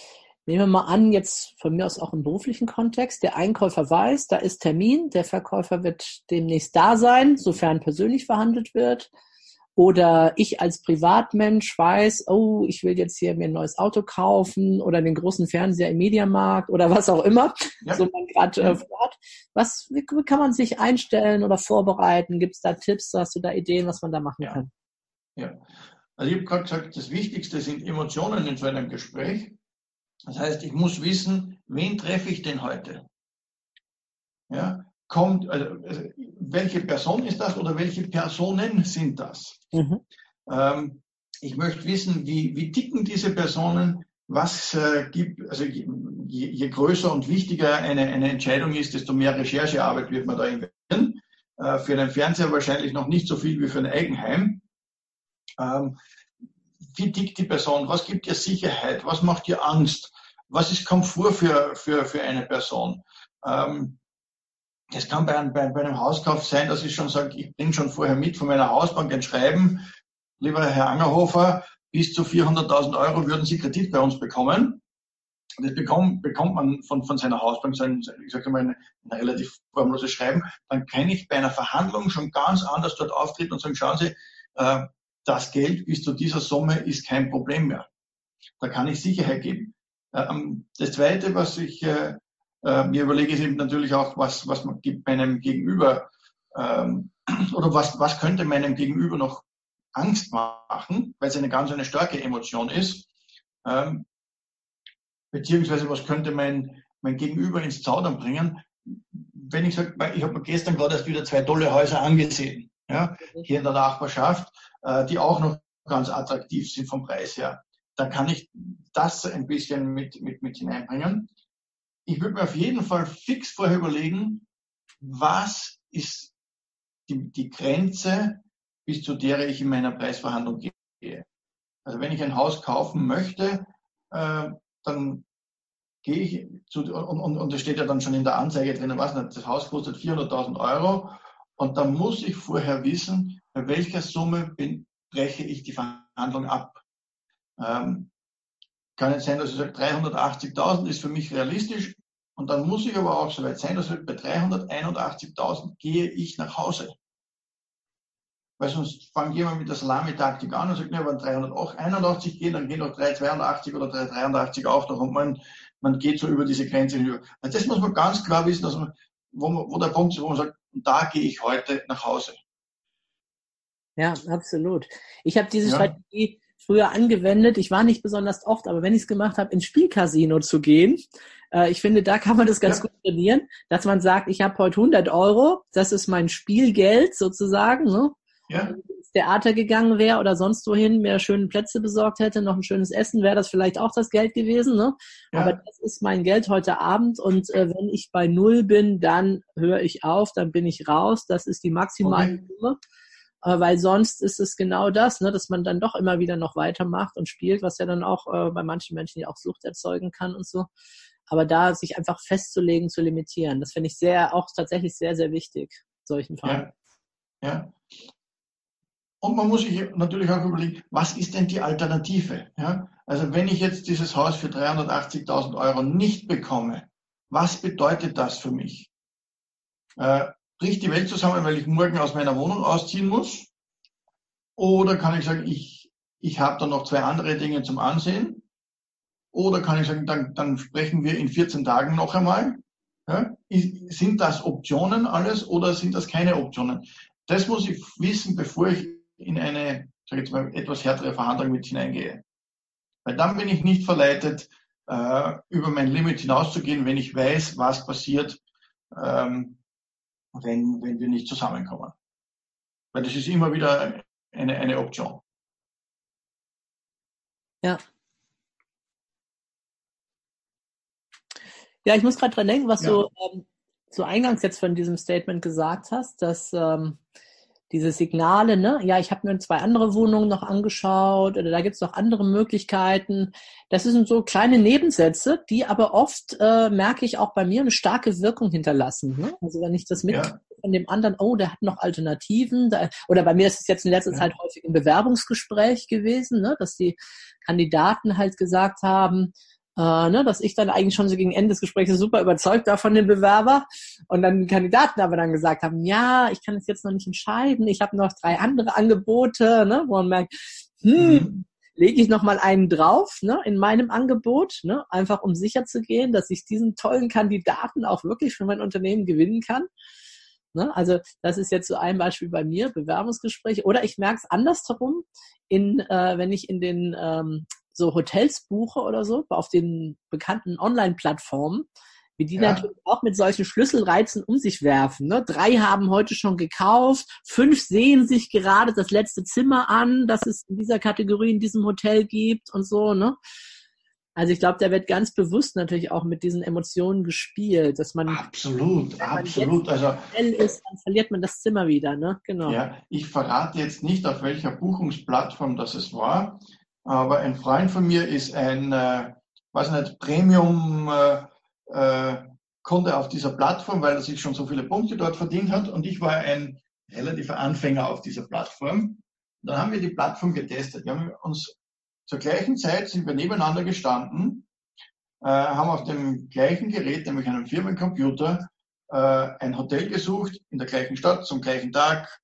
nehmen wir mal an, jetzt von mir aus auch im beruflichen Kontext, der Einkäufer weiß, da ist Termin, der Verkäufer wird demnächst da sein, sofern persönlich verhandelt wird. Oder ich als Privatmensch weiß, oh, ich will jetzt hier mir ein neues Auto kaufen oder den großen Fernseher im Mediamarkt oder was auch immer, ja. so man gerade äh, hat. Was, wie, wie, kann man sich einstellen oder vorbereiten? Gibt es da Tipps? Hast du da Ideen, was man da machen ja. kann? Ja, also ich habe gerade gesagt, das Wichtigste sind Emotionen in so einem Gespräch. Das heißt, ich muss wissen, wen treffe ich denn heute? Ja, kommt, also, also, welche Person ist das oder welche Personen sind das? Mhm. Ähm, ich möchte wissen, wie, wie ticken diese Personen, was äh, gibt, also je, je, größer und wichtiger eine, eine Entscheidung ist, desto mehr Recherchearbeit wird man da investieren. Äh, für einen Fernseher wahrscheinlich noch nicht so viel wie für ein Eigenheim. Ähm, wie tickt die Person? Was gibt ihr Sicherheit? Was macht ihr Angst? Was ist Komfort für, für, für eine Person? Ähm, das kann bei einem, bei, einem Hauskauf sein, dass ich schon sage, ich bringe schon vorher mit von meiner Hausbank ein Schreiben, lieber Herr Angerhofer, bis zu 400.000 Euro würden Sie Kredit bei uns bekommen. Das bekommt, bekommt man von, von seiner Hausbank, so ein, ich sage mal, ein, ein relativ formloses Schreiben. Dann kann ich bei einer Verhandlung schon ganz anders dort auftreten und sagen, schauen Sie, äh, das Geld bis zu dieser Summe ist kein Problem mehr. Da kann ich Sicherheit geben. Ähm, das Zweite, was ich äh, äh, mir überlege, ist eben natürlich auch, was, was man meinem Gegenüber ähm, oder was, was könnte meinem Gegenüber noch Angst machen, weil es eine ganz eine starke Emotion ist. Ähm, beziehungsweise was könnte mein, mein Gegenüber ins Zaudern bringen, wenn ich sage, ich habe mir gestern gerade erst wieder zwei tolle Häuser angesehen, ja, hier in der Nachbarschaft, äh, die auch noch ganz attraktiv sind vom Preis her. Da kann ich das ein bisschen mit, mit, mit hineinbringen ich würde mir auf jeden Fall fix vorher überlegen, was ist die, die Grenze, bis zu der ich in meiner Preisverhandlung gehe. Also wenn ich ein Haus kaufen möchte, äh, dann gehe ich zu, und, und, und das steht ja dann schon in der Anzeige drin, was das Haus kostet 400.000 Euro und dann muss ich vorher wissen, bei welcher Summe bin, breche ich die Verhandlung ab. Ähm, kann jetzt sein, dass ich sage, 380.000 ist für mich realistisch. Und dann muss ich aber auch so weit sein, dass bei 381.000 gehe ich nach Hause. Weil sonst fängt jemand mit der Salami-Taktik an und sagt, ne, wenn 381 gehen, dann gehen noch 382 oder 383 auch noch und man, man geht so über diese Grenze hinüber. Also das muss man ganz klar wissen, dass man, wo, man, wo der Punkt ist, wo man sagt, da gehe ich heute nach Hause. Ja, absolut. Ich habe diese ja. Strategie früher angewendet. Ich war nicht besonders oft, aber wenn ich es gemacht habe, ins Spielcasino zu gehen, äh, ich finde, da kann man das ganz ja. gut trainieren, dass man sagt, ich habe heute 100 Euro, das ist mein Spielgeld sozusagen. Ne? Ja. Theater gegangen wäre oder sonst wohin, mir schöne Plätze besorgt hätte, noch ein schönes Essen, wäre das vielleicht auch das Geld gewesen. Ne? Ja. Aber das ist mein Geld heute Abend und äh, wenn ich bei Null bin, dann höre ich auf, dann bin ich raus. Das ist die maximale okay. Summe. Äh, weil sonst ist es genau das, ne, dass man dann doch immer wieder noch weitermacht und spielt, was ja dann auch äh, bei manchen Menschen ja auch Sucht erzeugen kann und so. Aber da sich einfach festzulegen, zu limitieren, das finde ich sehr, auch tatsächlich sehr, sehr wichtig, solchen Fällen. Ja. ja. Und man muss sich natürlich auch überlegen, was ist denn die Alternative? Ja? Also wenn ich jetzt dieses Haus für 380.000 Euro nicht bekomme, was bedeutet das für mich? Äh, bricht die Welt zusammen, weil ich morgen aus meiner Wohnung ausziehen muss? Oder kann ich sagen, ich, ich habe da noch zwei andere Dinge zum Ansehen? Oder kann ich sagen, dann, dann sprechen wir in 14 Tagen noch einmal? Ja? Sind das Optionen alles oder sind das keine Optionen? Das muss ich wissen, bevor ich in eine, sag ich jetzt mal, etwas härtere Verhandlung mit hineingehe. Weil dann bin ich nicht verleitet, äh, über mein Limit hinauszugehen, wenn ich weiß, was passiert, ähm, wenn, wenn wir nicht zusammenkommen. Weil das ist immer wieder eine, eine Option. Ja. Ja, ich muss gerade dran denken, was ja. du ähm, so eingangs jetzt von diesem Statement gesagt hast, dass ähm, diese Signale, ne, ja, ich habe mir zwei andere Wohnungen noch angeschaut oder da gibt's noch andere Möglichkeiten. Das sind so kleine Nebensätze, die aber oft, äh, merke ich auch bei mir, eine starke Wirkung hinterlassen. Ne? Also wenn ich das mit ja. von dem anderen, oh, der hat noch Alternativen, da, oder bei mir ist es jetzt in letzter ja. Zeit häufig im Bewerbungsgespräch gewesen, ne, dass die Kandidaten halt gesagt haben, äh, ne, dass ich dann eigentlich schon so gegen Ende des Gesprächs super überzeugt war von dem Bewerber und dann die Kandidaten aber dann gesagt haben, ja, ich kann es jetzt noch nicht entscheiden, ich habe noch drei andere Angebote, ne, wo man merkt, hm, mhm. lege ich noch mal einen drauf, ne, in meinem Angebot, ne, einfach um sicher zu gehen, dass ich diesen tollen Kandidaten auch wirklich für mein Unternehmen gewinnen kann. Ne? Also das ist jetzt so ein Beispiel bei mir, Bewerbungsgespräch. Oder ich merke es andersherum, in, äh, wenn ich in den ähm, so Hotels buche oder so, auf den bekannten Online-Plattformen, wie die ja. natürlich auch mit solchen Schlüsselreizen um sich werfen. Ne? Drei haben heute schon gekauft, fünf sehen sich gerade das letzte Zimmer an, das es in dieser Kategorie in diesem Hotel gibt und so. Ne? Also ich glaube, da wird ganz bewusst natürlich auch mit diesen Emotionen gespielt, dass man absolut, wenn man absolut. Also ist, dann verliert man das Zimmer wieder, ne? Genau. Ja, ich verrate jetzt nicht, auf welcher Buchungsplattform das es war. Aber ein Freund von mir ist ein, äh, weiß nicht, Premium äh, äh, Kunde auf dieser Plattform, weil er sich schon so viele Punkte dort verdient hat. Und ich war ein relativer Anfänger auf dieser Plattform. Und dann haben wir die Plattform getestet. Wir haben uns zur gleichen Zeit sind wir nebeneinander gestanden, äh, haben auf dem gleichen Gerät, nämlich einem Firmencomputer, äh, ein Hotel gesucht in der gleichen Stadt zum gleichen Tag.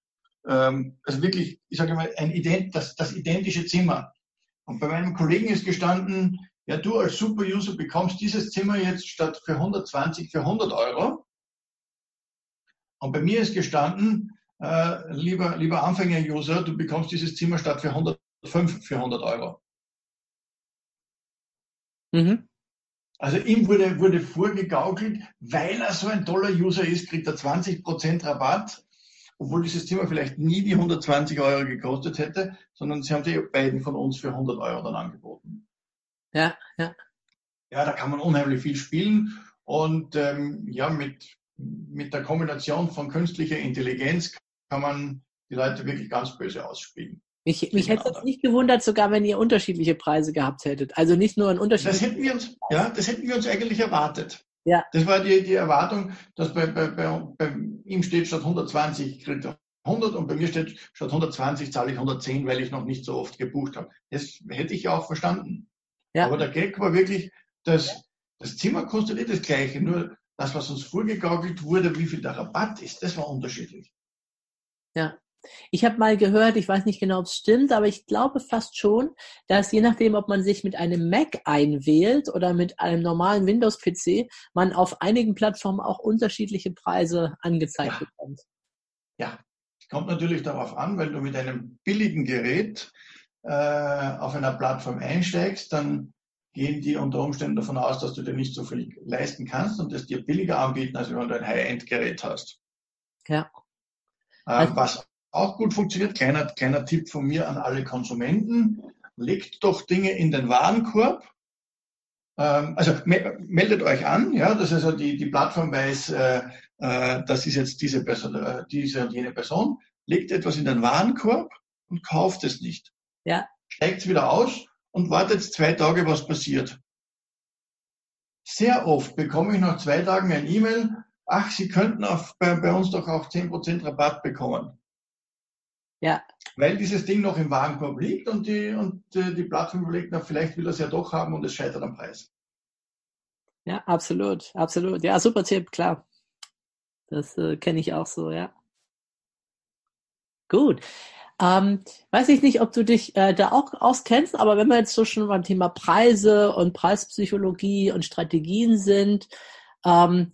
Ähm, also wirklich, ich sage mal, ein ident, das, das identische Zimmer. Und bei meinem Kollegen ist gestanden, ja, du als Super-User bekommst dieses Zimmer jetzt statt für 120 für 100 Euro. Und bei mir ist gestanden, äh, lieber, lieber Anfänger-User, du bekommst dieses Zimmer statt für 105 für 100 Euro. Mhm. Also ihm wurde, wurde vorgegaukelt, weil er so ein toller User ist, kriegt er 20% Rabatt obwohl dieses Thema vielleicht nie die 120 Euro gekostet hätte, sondern sie haben die beiden von uns für 100 Euro dann angeboten. Ja, ja. Ja, da kann man unheimlich viel spielen und ähm, ja, mit, mit der Kombination von künstlicher Intelligenz kann man die Leute wirklich ganz böse ausspielen. Mich, mich hätte es nicht gewundert, sogar wenn ihr unterschiedliche Preise gehabt hättet. Also nicht nur ein Unterschied. Das hätten wir uns, ja, das hätten wir uns eigentlich erwartet. Ja. Das war die, die Erwartung, dass bei, bei, bei, bei ihm steht statt 120 kriegt er 100 und bei mir steht statt 120 zahle ich 110, weil ich noch nicht so oft gebucht habe. Das hätte ich ja auch verstanden. Ja. Aber der Gag war wirklich, dass das Zimmer kostet das gleiche, nur das, was uns vorgegaukelt wurde, wie viel der Rabatt ist, das war unterschiedlich. Ja. Ich habe mal gehört, ich weiß nicht genau, ob es stimmt, aber ich glaube fast schon, dass je nachdem, ob man sich mit einem Mac einwählt oder mit einem normalen Windows-PC, man auf einigen Plattformen auch unterschiedliche Preise angezeigt ja. bekommt. Ja, es kommt natürlich darauf an, wenn du mit einem billigen Gerät äh, auf einer Plattform einsteigst, dann gehen die unter Umständen davon aus, dass du dir nicht so viel leisten kannst und das dir billiger anbieten, als wenn du ein High-End-Gerät hast. Ja. Äh, also, was auch gut funktioniert, kleiner, kleiner Tipp von mir an alle Konsumenten, legt doch Dinge in den Warenkorb. Ähm, also me meldet euch an, ja, dass also die, die Plattform weiß, äh, äh, das ist jetzt diese Person, äh, diese und jene Person, legt etwas in den Warenkorb und kauft es nicht. Ja. Steigt es wieder aus und wartet zwei Tage, was passiert. Sehr oft bekomme ich nach zwei Tagen ein E-Mail, ach, Sie könnten auf, bei, bei uns doch auch 10% Rabatt bekommen. Ja. Weil dieses Ding noch im Warenkorb liegt und die, und äh, die Plattform überlegt, na, vielleicht will er es ja doch haben und es scheitert am Preis. Ja, absolut, absolut. Ja, super Tipp, klar. Das äh, kenne ich auch so, ja. Gut. Ähm, weiß ich nicht, ob du dich äh, da auch auskennst, aber wenn wir jetzt so schon beim Thema Preise und Preispsychologie und Strategien sind, ähm,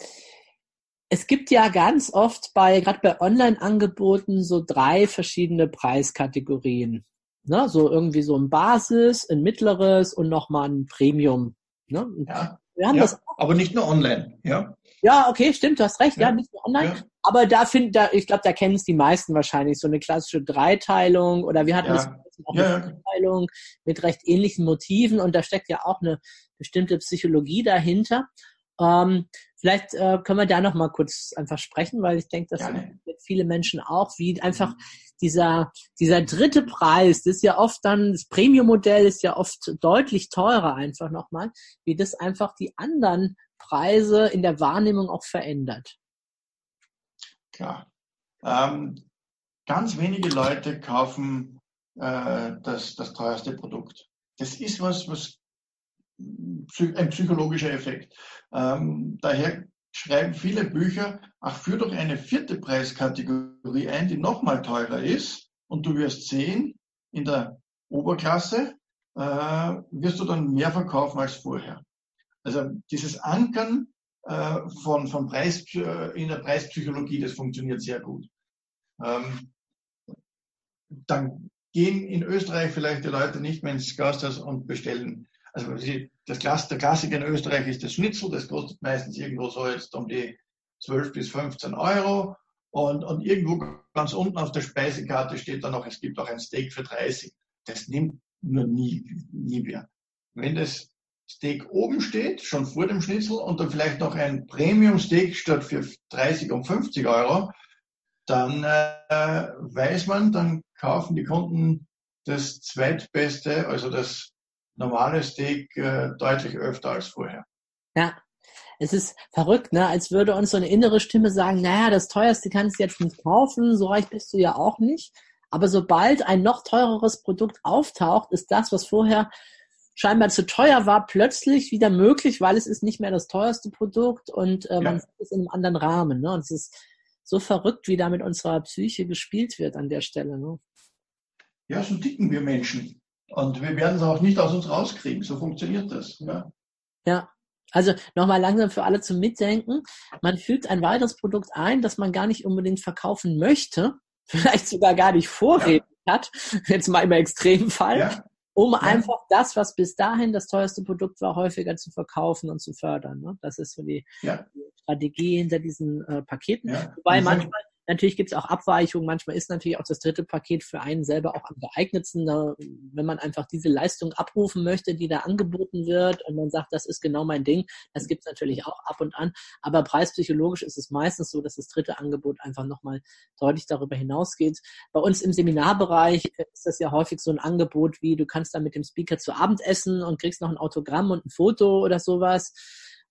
es gibt ja ganz oft bei, gerade bei Online-Angeboten, so drei verschiedene Preiskategorien. Ne? So irgendwie so ein Basis, ein mittleres und nochmal ein Premium. Ne? Ja, wir haben ja, das auch. aber nicht nur online, ja. Ja, okay, stimmt, du hast recht, ja, ja nicht nur online. Ja. Aber da finden, da, ich glaube, da kennen es die meisten wahrscheinlich, so eine klassische Dreiteilung oder wir hatten das auch eine Dreiteilung mit recht ähnlichen Motiven und da steckt ja auch eine bestimmte Psychologie dahinter. Ähm, vielleicht äh, können wir da noch mal kurz einfach sprechen, weil ich denke, das sind viele Menschen auch, wie einfach mhm. dieser, dieser dritte Preis, das ist ja oft dann, das Premium-Modell ist ja oft deutlich teurer einfach nochmal, wie das einfach die anderen Preise in der Wahrnehmung auch verändert. Klar. Ähm, ganz wenige Leute kaufen äh, das, das teuerste Produkt. Das ist was, was ein psychologischer Effekt. Ähm, daher schreiben viele Bücher, ach, führ doch eine vierte Preiskategorie ein, die nochmal teurer ist und du wirst sehen, in der Oberklasse äh, wirst du dann mehr verkaufen als vorher. Also dieses Ankern äh, von, von Preis, äh, in der Preispsychologie, das funktioniert sehr gut. Ähm, dann gehen in Österreich vielleicht die Leute nicht mehr ins Gasthaus und bestellen also das Klassiker in Österreich ist das Schnitzel, das kostet meistens irgendwo so jetzt um die 12 bis 15 Euro. Und, und irgendwo ganz unten auf der Speisekarte steht dann noch, es gibt auch ein Steak für 30. Das nimmt nur nie, nie mehr. Wenn das Steak oben steht, schon vor dem Schnitzel, und dann vielleicht noch ein Premium-Steak statt für 30 und 50 Euro, dann äh, weiß man, dann kaufen die Kunden das zweitbeste, also das normale Steak äh, deutlich öfter als vorher. Ja, es ist verrückt, ne? als würde uns so eine innere Stimme sagen, naja, das teuerste kannst du jetzt nicht kaufen, so reich bist du ja auch nicht. Aber sobald ein noch teureres Produkt auftaucht, ist das, was vorher scheinbar zu teuer war, plötzlich wieder möglich, weil es ist nicht mehr das teuerste Produkt und äh, ja. man sieht es in einem anderen Rahmen. Ne? Und es ist so verrückt, wie da mit unserer Psyche gespielt wird an der Stelle. Ne? Ja, so ticken wir Menschen. Und wir werden es auch nicht aus uns rauskriegen. So funktioniert das. Ja. ja. Also nochmal langsam für alle zum Mitdenken. Man fügt ein weiteres Produkt ein, das man gar nicht unbedingt verkaufen möchte, vielleicht sogar gar nicht vorrätig ja. hat, jetzt mal im Extremfall, ja. um ja. einfach das, was bis dahin das teuerste Produkt war, häufiger zu verkaufen und zu fördern. Ne? Das ist so die, Strategie hinter diesen äh, Paketen. Wobei manchmal Natürlich gibt es auch Abweichungen. Manchmal ist natürlich auch das dritte Paket für einen selber auch am geeignetsten, wenn man einfach diese Leistung abrufen möchte, die da angeboten wird und man sagt, das ist genau mein Ding. Das gibt es natürlich auch ab und an. Aber preispsychologisch ist es meistens so, dass das dritte Angebot einfach nochmal deutlich darüber hinausgeht. Bei uns im Seminarbereich ist das ja häufig so ein Angebot wie, du kannst da mit dem Speaker zu Abend essen und kriegst noch ein Autogramm und ein Foto oder sowas.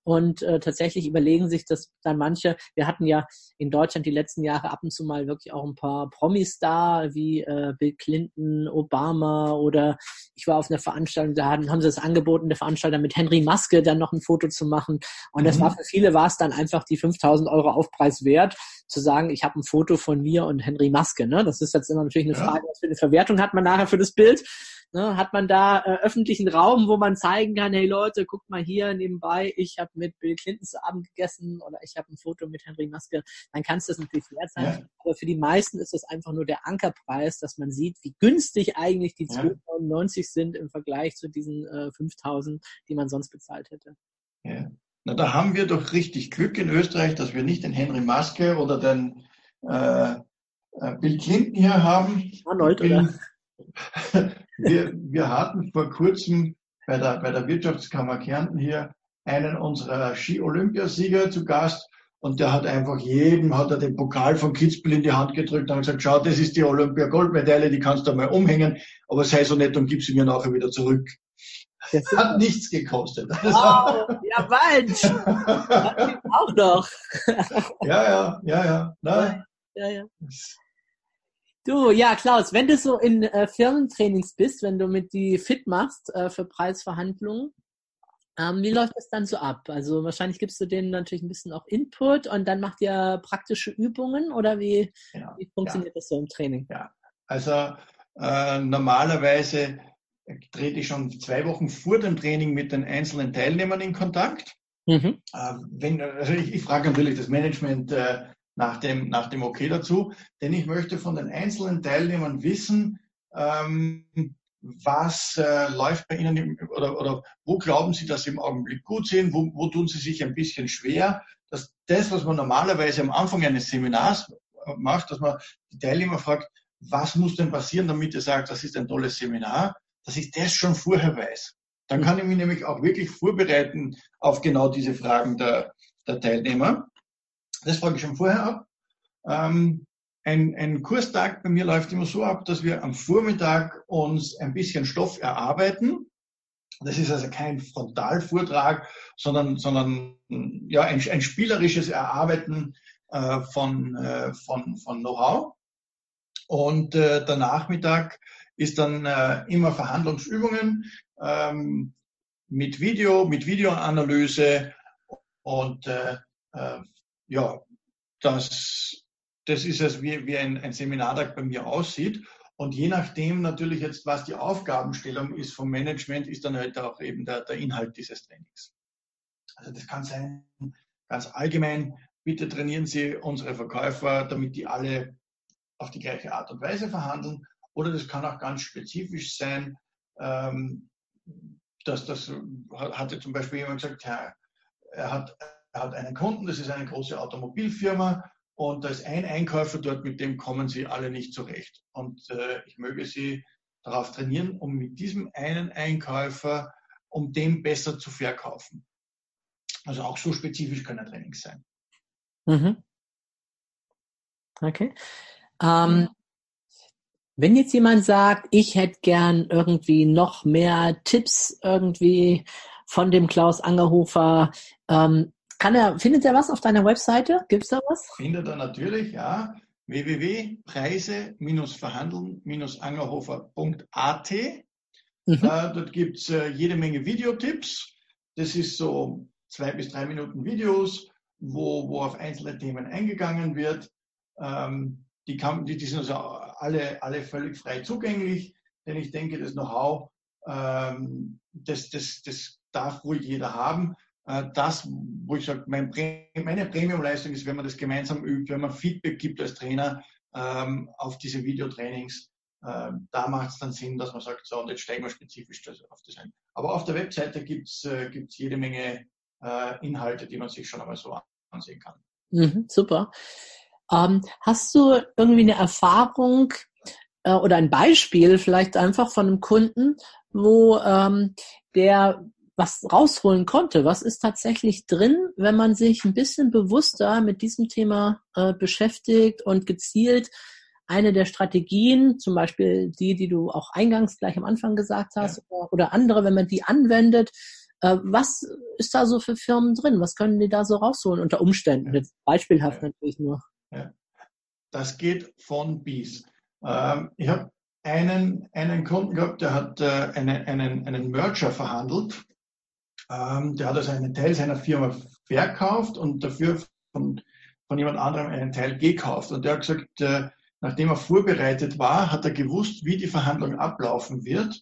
Und äh, tatsächlich überlegen sich das dann manche. Wir hatten ja in Deutschland die letzten Jahre ab und zu mal wirklich auch ein paar Promis da, wie äh, Bill Clinton, Obama oder ich war auf einer Veranstaltung, da haben, haben sie das angeboten, der Veranstalter mit Henry Maske dann noch ein Foto zu machen. Und das Mhm. war für viele war es dann einfach die 5000 Euro Aufpreis wert, zu sagen, ich habe ein Foto von mir und Henry Maske. Ne? Das ist jetzt immer natürlich eine Ja. Frage, was für eine Verwertung hat man nachher für das Bild. Ne, hat man da äh, öffentlichen Raum, wo man zeigen kann, hey Leute, guckt mal hier nebenbei, ich habe mit Bill Clinton zu Abend gegessen oder ich habe ein Foto mit Henry Maske, dann kann es das natürlich wert sein. Ja. Aber für die meisten ist das einfach nur der Ankerpreis, dass man sieht, wie günstig eigentlich die Ja. 2,99 sind im Vergleich zu diesen äh, 5000, die man sonst bezahlt hätte. Ja. Na, da haben wir doch richtig Glück in Österreich, dass wir nicht den Henry Maske oder den äh, äh, Bill Clinton hier haben. Arnold, Bill- oder? Wir, wir hatten vor kurzem bei der, bei der Wirtschaftskammer Kärnten hier einen unserer Ski-Olympiasieger zu Gast und der hat einfach jedem, hat er den Pokal von Kitzbühel in die Hand gedrückt und gesagt, schau, das ist die Olympia-Goldmedaille, die kannst du mal umhängen, aber sei so nett und gib sie mir nachher wieder zurück. Das Hat nichts gekostet. Wow, ja, Mensch! Auch noch. ja, ja, ja, ja. Na, Ja, ja. Du, ja, Klaus, wenn du so in äh, Firmentrainings bist, wenn du mit die fit machst äh, für Preisverhandlungen, ähm, wie läuft das dann so ab? Also wahrscheinlich gibst du denen natürlich ein bisschen auch Input und dann macht ihr praktische Übungen oder wie, genau. wie funktioniert das so im Training? Also äh, normalerweise trete ich schon zwei Wochen vor dem Training mit den einzelnen Teilnehmern in Kontakt. Mhm. Äh, wenn, also ich, ich frage natürlich das Management äh, nach, dem, nach dem Okay dazu, denn ich möchte von den einzelnen Teilnehmern wissen, ähm, was äh, läuft bei Ihnen im, oder, oder wo glauben Sie, dass Sie im Augenblick gut sind, wo, wo tun Sie sich ein bisschen schwer, dass das, was man normalerweise am Anfang eines Seminars macht, dass man die Teilnehmer fragt, was muss denn passieren, damit ihr sagt, das ist ein tolles Seminar, dass ich das schon vorher weiß. Dann kann ich mich nämlich auch wirklich vorbereiten auf genau diese Fragen der, der Teilnehmer. Das frage ich schon vorher ab. Ähm, ein, ein Kurstag bei mir läuft immer so ab, dass wir am Vormittag uns ein bisschen Stoff erarbeiten. Das ist also kein Frontalvortrag, sondern, sondern ja, ein, ein spielerisches Erarbeiten äh, von, äh, von, von Know-how. Und äh, der Nachmittag ist dann äh, immer Verhandlungsübungen ähm, mit Video, mit Videoanalyse und äh, äh, ja, das, das ist es, wie, wie ein, ein Seminartag bei mir aussieht. Und je nachdem natürlich jetzt, was die Aufgabenstellung ist vom Management, ist dann halt auch eben der, der Inhalt dieses Trainings. Also das kann sein, ganz allgemein, bitte trainieren Sie unsere Verkäufer, damit die alle auf die gleiche Art und Weise verhandeln. Oder das kann auch ganz spezifisch sein, ähm, dass das hatte zum Beispiel jemand gesagt, ja, er hat, er hat einen Kunden, das ist eine große Automobilfirma und da ist ein Einkäufer dort, mit dem kommen sie alle nicht zurecht. Und äh, ich möge sie darauf trainieren, um mit diesem einen Einkäufer, um den besser zu verkaufen. Also auch so spezifisch können Trainings sein. Mhm. Okay. Ähm, wenn jetzt jemand sagt, ich hätte gern irgendwie noch mehr Tipps irgendwie von dem Klaus Angerhofer, ähm, kann er, findet er was auf deiner Webseite? Gibt's da was? Findet er natürlich, ja, www.preise-verhandeln-angerhofer.at. Mhm. Äh, dort gibt's äh, jede Menge Videotipps. Das ist so zwei bis drei Minuten Videos, wo, wo auf einzelne Themen eingegangen wird. Ähm, die, kann, die, die sind also alle, alle völlig frei zugänglich, denn ich denke, das Know-how, ähm, das, das, das darf ruhig jeder haben. Äh, das, wo ich sage, mein, meine Premium-Leistung ist, wenn man das gemeinsam übt, wenn man Feedback gibt als Trainer ähm, auf diese Videotrainings, äh, da macht es dann Sinn, dass man sagt, so, und jetzt steigen wir spezifisch auf das ein. Aber auf der Webseite gibt's äh, gibt's jede Menge äh, Inhalte, die man sich schon einmal so ansehen kann. Mhm, super. Ähm, hast du irgendwie eine Erfahrung äh, oder ein Beispiel vielleicht einfach von einem Kunden, wo ähm, der was rausholen konnte? Was ist tatsächlich drin, wenn man sich ein bisschen bewusster mit diesem Thema äh, beschäftigt und gezielt eine der Strategien, zum Beispiel die, die du auch eingangs gleich am Anfang gesagt hast, ja. oder, oder andere, wenn man die anwendet, Äh, was ist da so für Firmen drin? Was können die da so rausholen unter Umständen? Jetzt beispielhaft Ja. natürlich nur. Das geht von bis. Ähm, ich habe einen, einen Kunden gehabt, der hat äh, eine, einen, einen Merger verhandelt. Ähm, der hat also einen Teil seiner Firma verkauft und dafür von, von jemand anderem einen Teil gekauft. Und der hat gesagt, äh, nachdem er vorbereitet war, hat er gewusst, wie die Verhandlung ablaufen wird.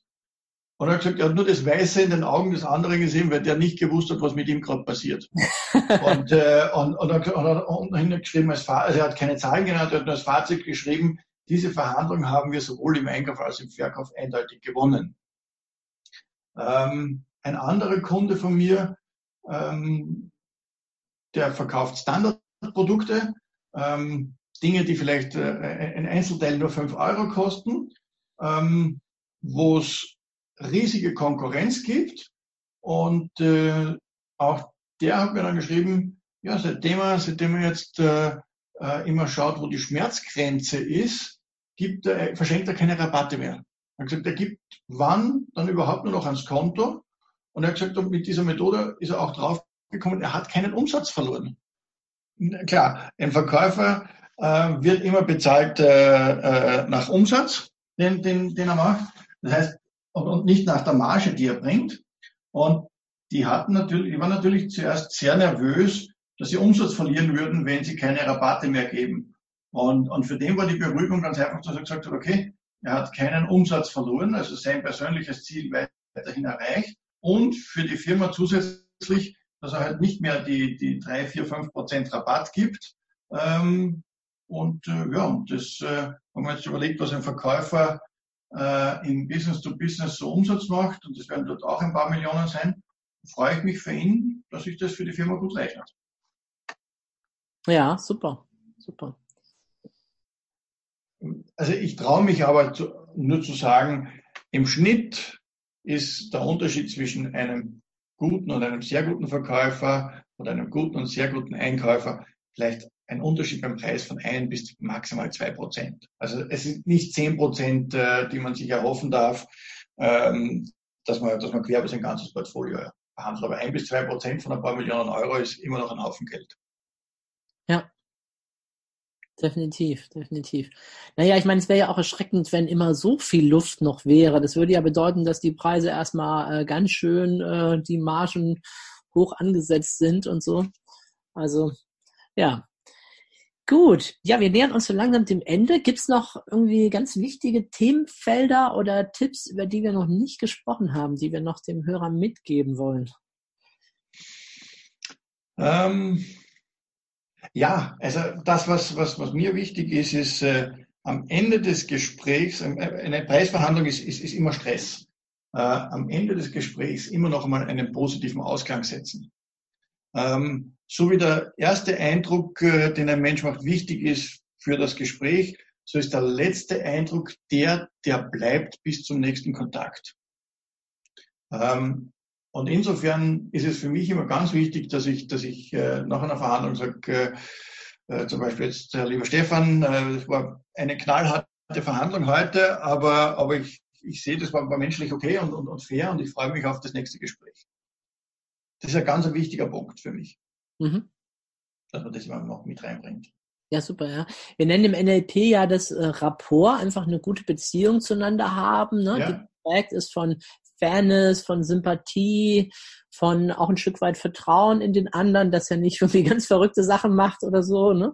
Und er hat gesagt, er hat nur das Weiße in den Augen des anderen gesehen, weil der nicht gewusst hat, was mit ihm gerade passiert. und, äh, und, und, er- und er hat unten hingeschrieben, als also er hat keine Zahlen genannt, er hat nur als Fazit geschrieben, diese Verhandlung haben wir sowohl im Einkauf als im Verkauf eindeutig gewonnen. Ähm, ein anderer Kunde von mir, ähm, der verkauft Standardprodukte, ähm, Dinge, die vielleicht äh, ein Einzelteil nur 5 Euro kosten, ähm, wo es riesige Konkurrenz gibt. Und äh, auch der hat mir dann geschrieben, ja, seitdem er, seitdem er jetzt äh, äh, immer schaut, wo die Schmerzgrenze ist, gibt er, verschenkt er keine Rabatte mehr. Er hat gesagt, er gibt wann dann überhaupt nur noch ans Konto. Und er hat gesagt, mit dieser Methode ist er auch draufgekommen, er hat keinen Umsatz verloren. Klar, ein Verkäufer äh, wird immer bezahlt äh, äh, nach Umsatz, den, den, den er macht. Das heißt, und, und nicht nach der Marge, die er bringt. Und die hatten natürlich, die waren natürlich zuerst sehr nervös, dass sie Umsatz verlieren würden, wenn sie keine Rabatte mehr geben. Und, und für den war die Beruhigung ganz einfach, dass er gesagt hat, okay, er hat keinen Umsatz verloren, also sein persönliches Ziel weiterhin erreicht. Und für die Firma zusätzlich, dass er halt nicht mehr die, die drei, vier, fünf Prozent Rabatt gibt. Ähm, und äh, ja, und das äh, haben wir jetzt überlegt, was ein Verkäufer äh, im Business to Business so Umsatz macht, und das werden dort auch ein paar Millionen sein, freue ich mich für ihn, dass sich das für die Firma gut rechnet. Ja, super, super. Also ich traue mich aber zu, nur zu sagen, im Schnitt ist der Unterschied zwischen einem guten und einem sehr guten Verkäufer oder einem guten und sehr guten Einkäufer vielleicht ein Unterschied beim Preis von ein bis maximal zwei Prozent. Also es sind nicht zehn Prozent, äh, die man sich erhoffen darf, ähm, dass man, dass man quer über sein ganzes Portfolio behandelt. Aber ein bis zwei Prozent von ein paar Millionen Euro ist immer noch ein Haufen Geld. Definitiv, definitiv. Naja, ich meine, es wäre ja auch erschreckend, wenn immer so viel Luft noch wäre. Das würde ja bedeuten, dass die Preise erstmal äh, ganz schön äh, die Margen hoch angesetzt sind und so. Also, ja. Gut, ja, wir nähern uns so langsam dem Ende. Gibt's noch irgendwie ganz wichtige Themenfelder oder Tipps, über die wir noch nicht gesprochen haben, die wir noch dem Hörer mitgeben wollen? Ähm, ja, also das, was, was, was mir wichtig ist, ist äh, am Ende des Gesprächs, äh, eine Preisverhandlung ist, ist, ist immer Stress. Äh, am Ende des Gesprächs immer noch einmal einen positiven Ausgang setzen. Ähm, so wie der erste Eindruck, äh, den ein Mensch macht, wichtig ist für das Gespräch, so ist der letzte Eindruck der, der bleibt bis zum nächsten Kontakt. Ähm, und insofern ist es für mich immer ganz wichtig, dass ich, dass ich äh, nach einer Verhandlung sage, äh, äh, zum Beispiel jetzt, äh, lieber Stefan, äh, es war eine knallharte Verhandlung heute, aber, aber ich, ich sehe, das war, war menschlich okay und, und, und fair und ich freue mich auf das nächste Gespräch. Das ist ein ganz wichtiger Punkt für mich, Mhm. dass man das immer noch mit reinbringt. Ja, super, ja. Wir nennen im NLP ja das äh, Rapport, einfach eine gute Beziehung zueinander haben, ne? Ja. die geprägt ist von Fairness, von Sympathie, von auch ein Stück weit Vertrauen in den anderen, dass er nicht irgendwie ganz verrückte Sachen macht oder so, ne?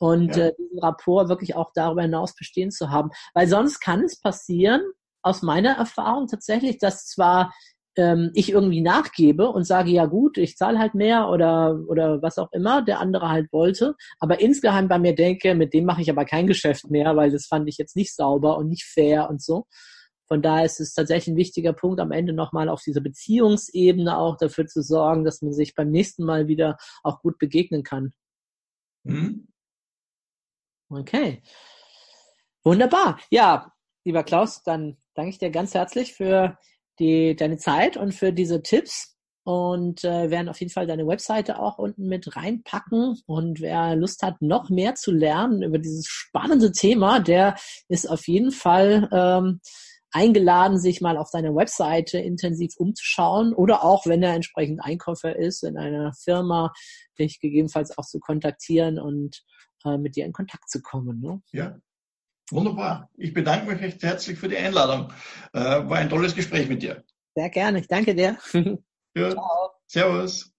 Und Ja. äh, diesen Rapport wirklich auch darüber hinaus bestehen zu haben. Weil sonst kann es passieren, aus meiner Erfahrung tatsächlich, dass zwar ähm, ich irgendwie nachgebe und sage, ja gut, ich zahle halt mehr oder, oder was auch immer der andere halt wollte, aber insgeheim bei mir denke, mit dem mache ich aber kein Geschäft mehr, weil das fand ich jetzt nicht sauber und nicht fair und so. Von daher ist es tatsächlich ein wichtiger Punkt, am Ende nochmal auf dieser Beziehungsebene auch dafür zu sorgen, dass man sich beim nächsten Mal wieder auch gut begegnen kann. Hm? Okay. Wunderbar. Ja, lieber Klaus, dann danke ich dir ganz herzlich für die, deine Zeit und für diese Tipps und äh, werden auf jeden Fall deine Webseite auch unten mit reinpacken. Und wer Lust hat, noch mehr zu lernen über dieses spannende Thema, der ist auf jeden Fall ähm, eingeladen, sich mal auf deiner Webseite intensiv umzuschauen oder auch, wenn er entsprechend Einkäufer ist in einer Firma, dich gegebenenfalls auch zu kontaktieren und äh, mit dir in Kontakt zu kommen. Ne? Ja, wunderbar. Ich bedanke mich recht herzlich für die Einladung. Äh, war ein tolles Gespräch mit dir. Sehr gerne, ich danke dir. Ja. Servus.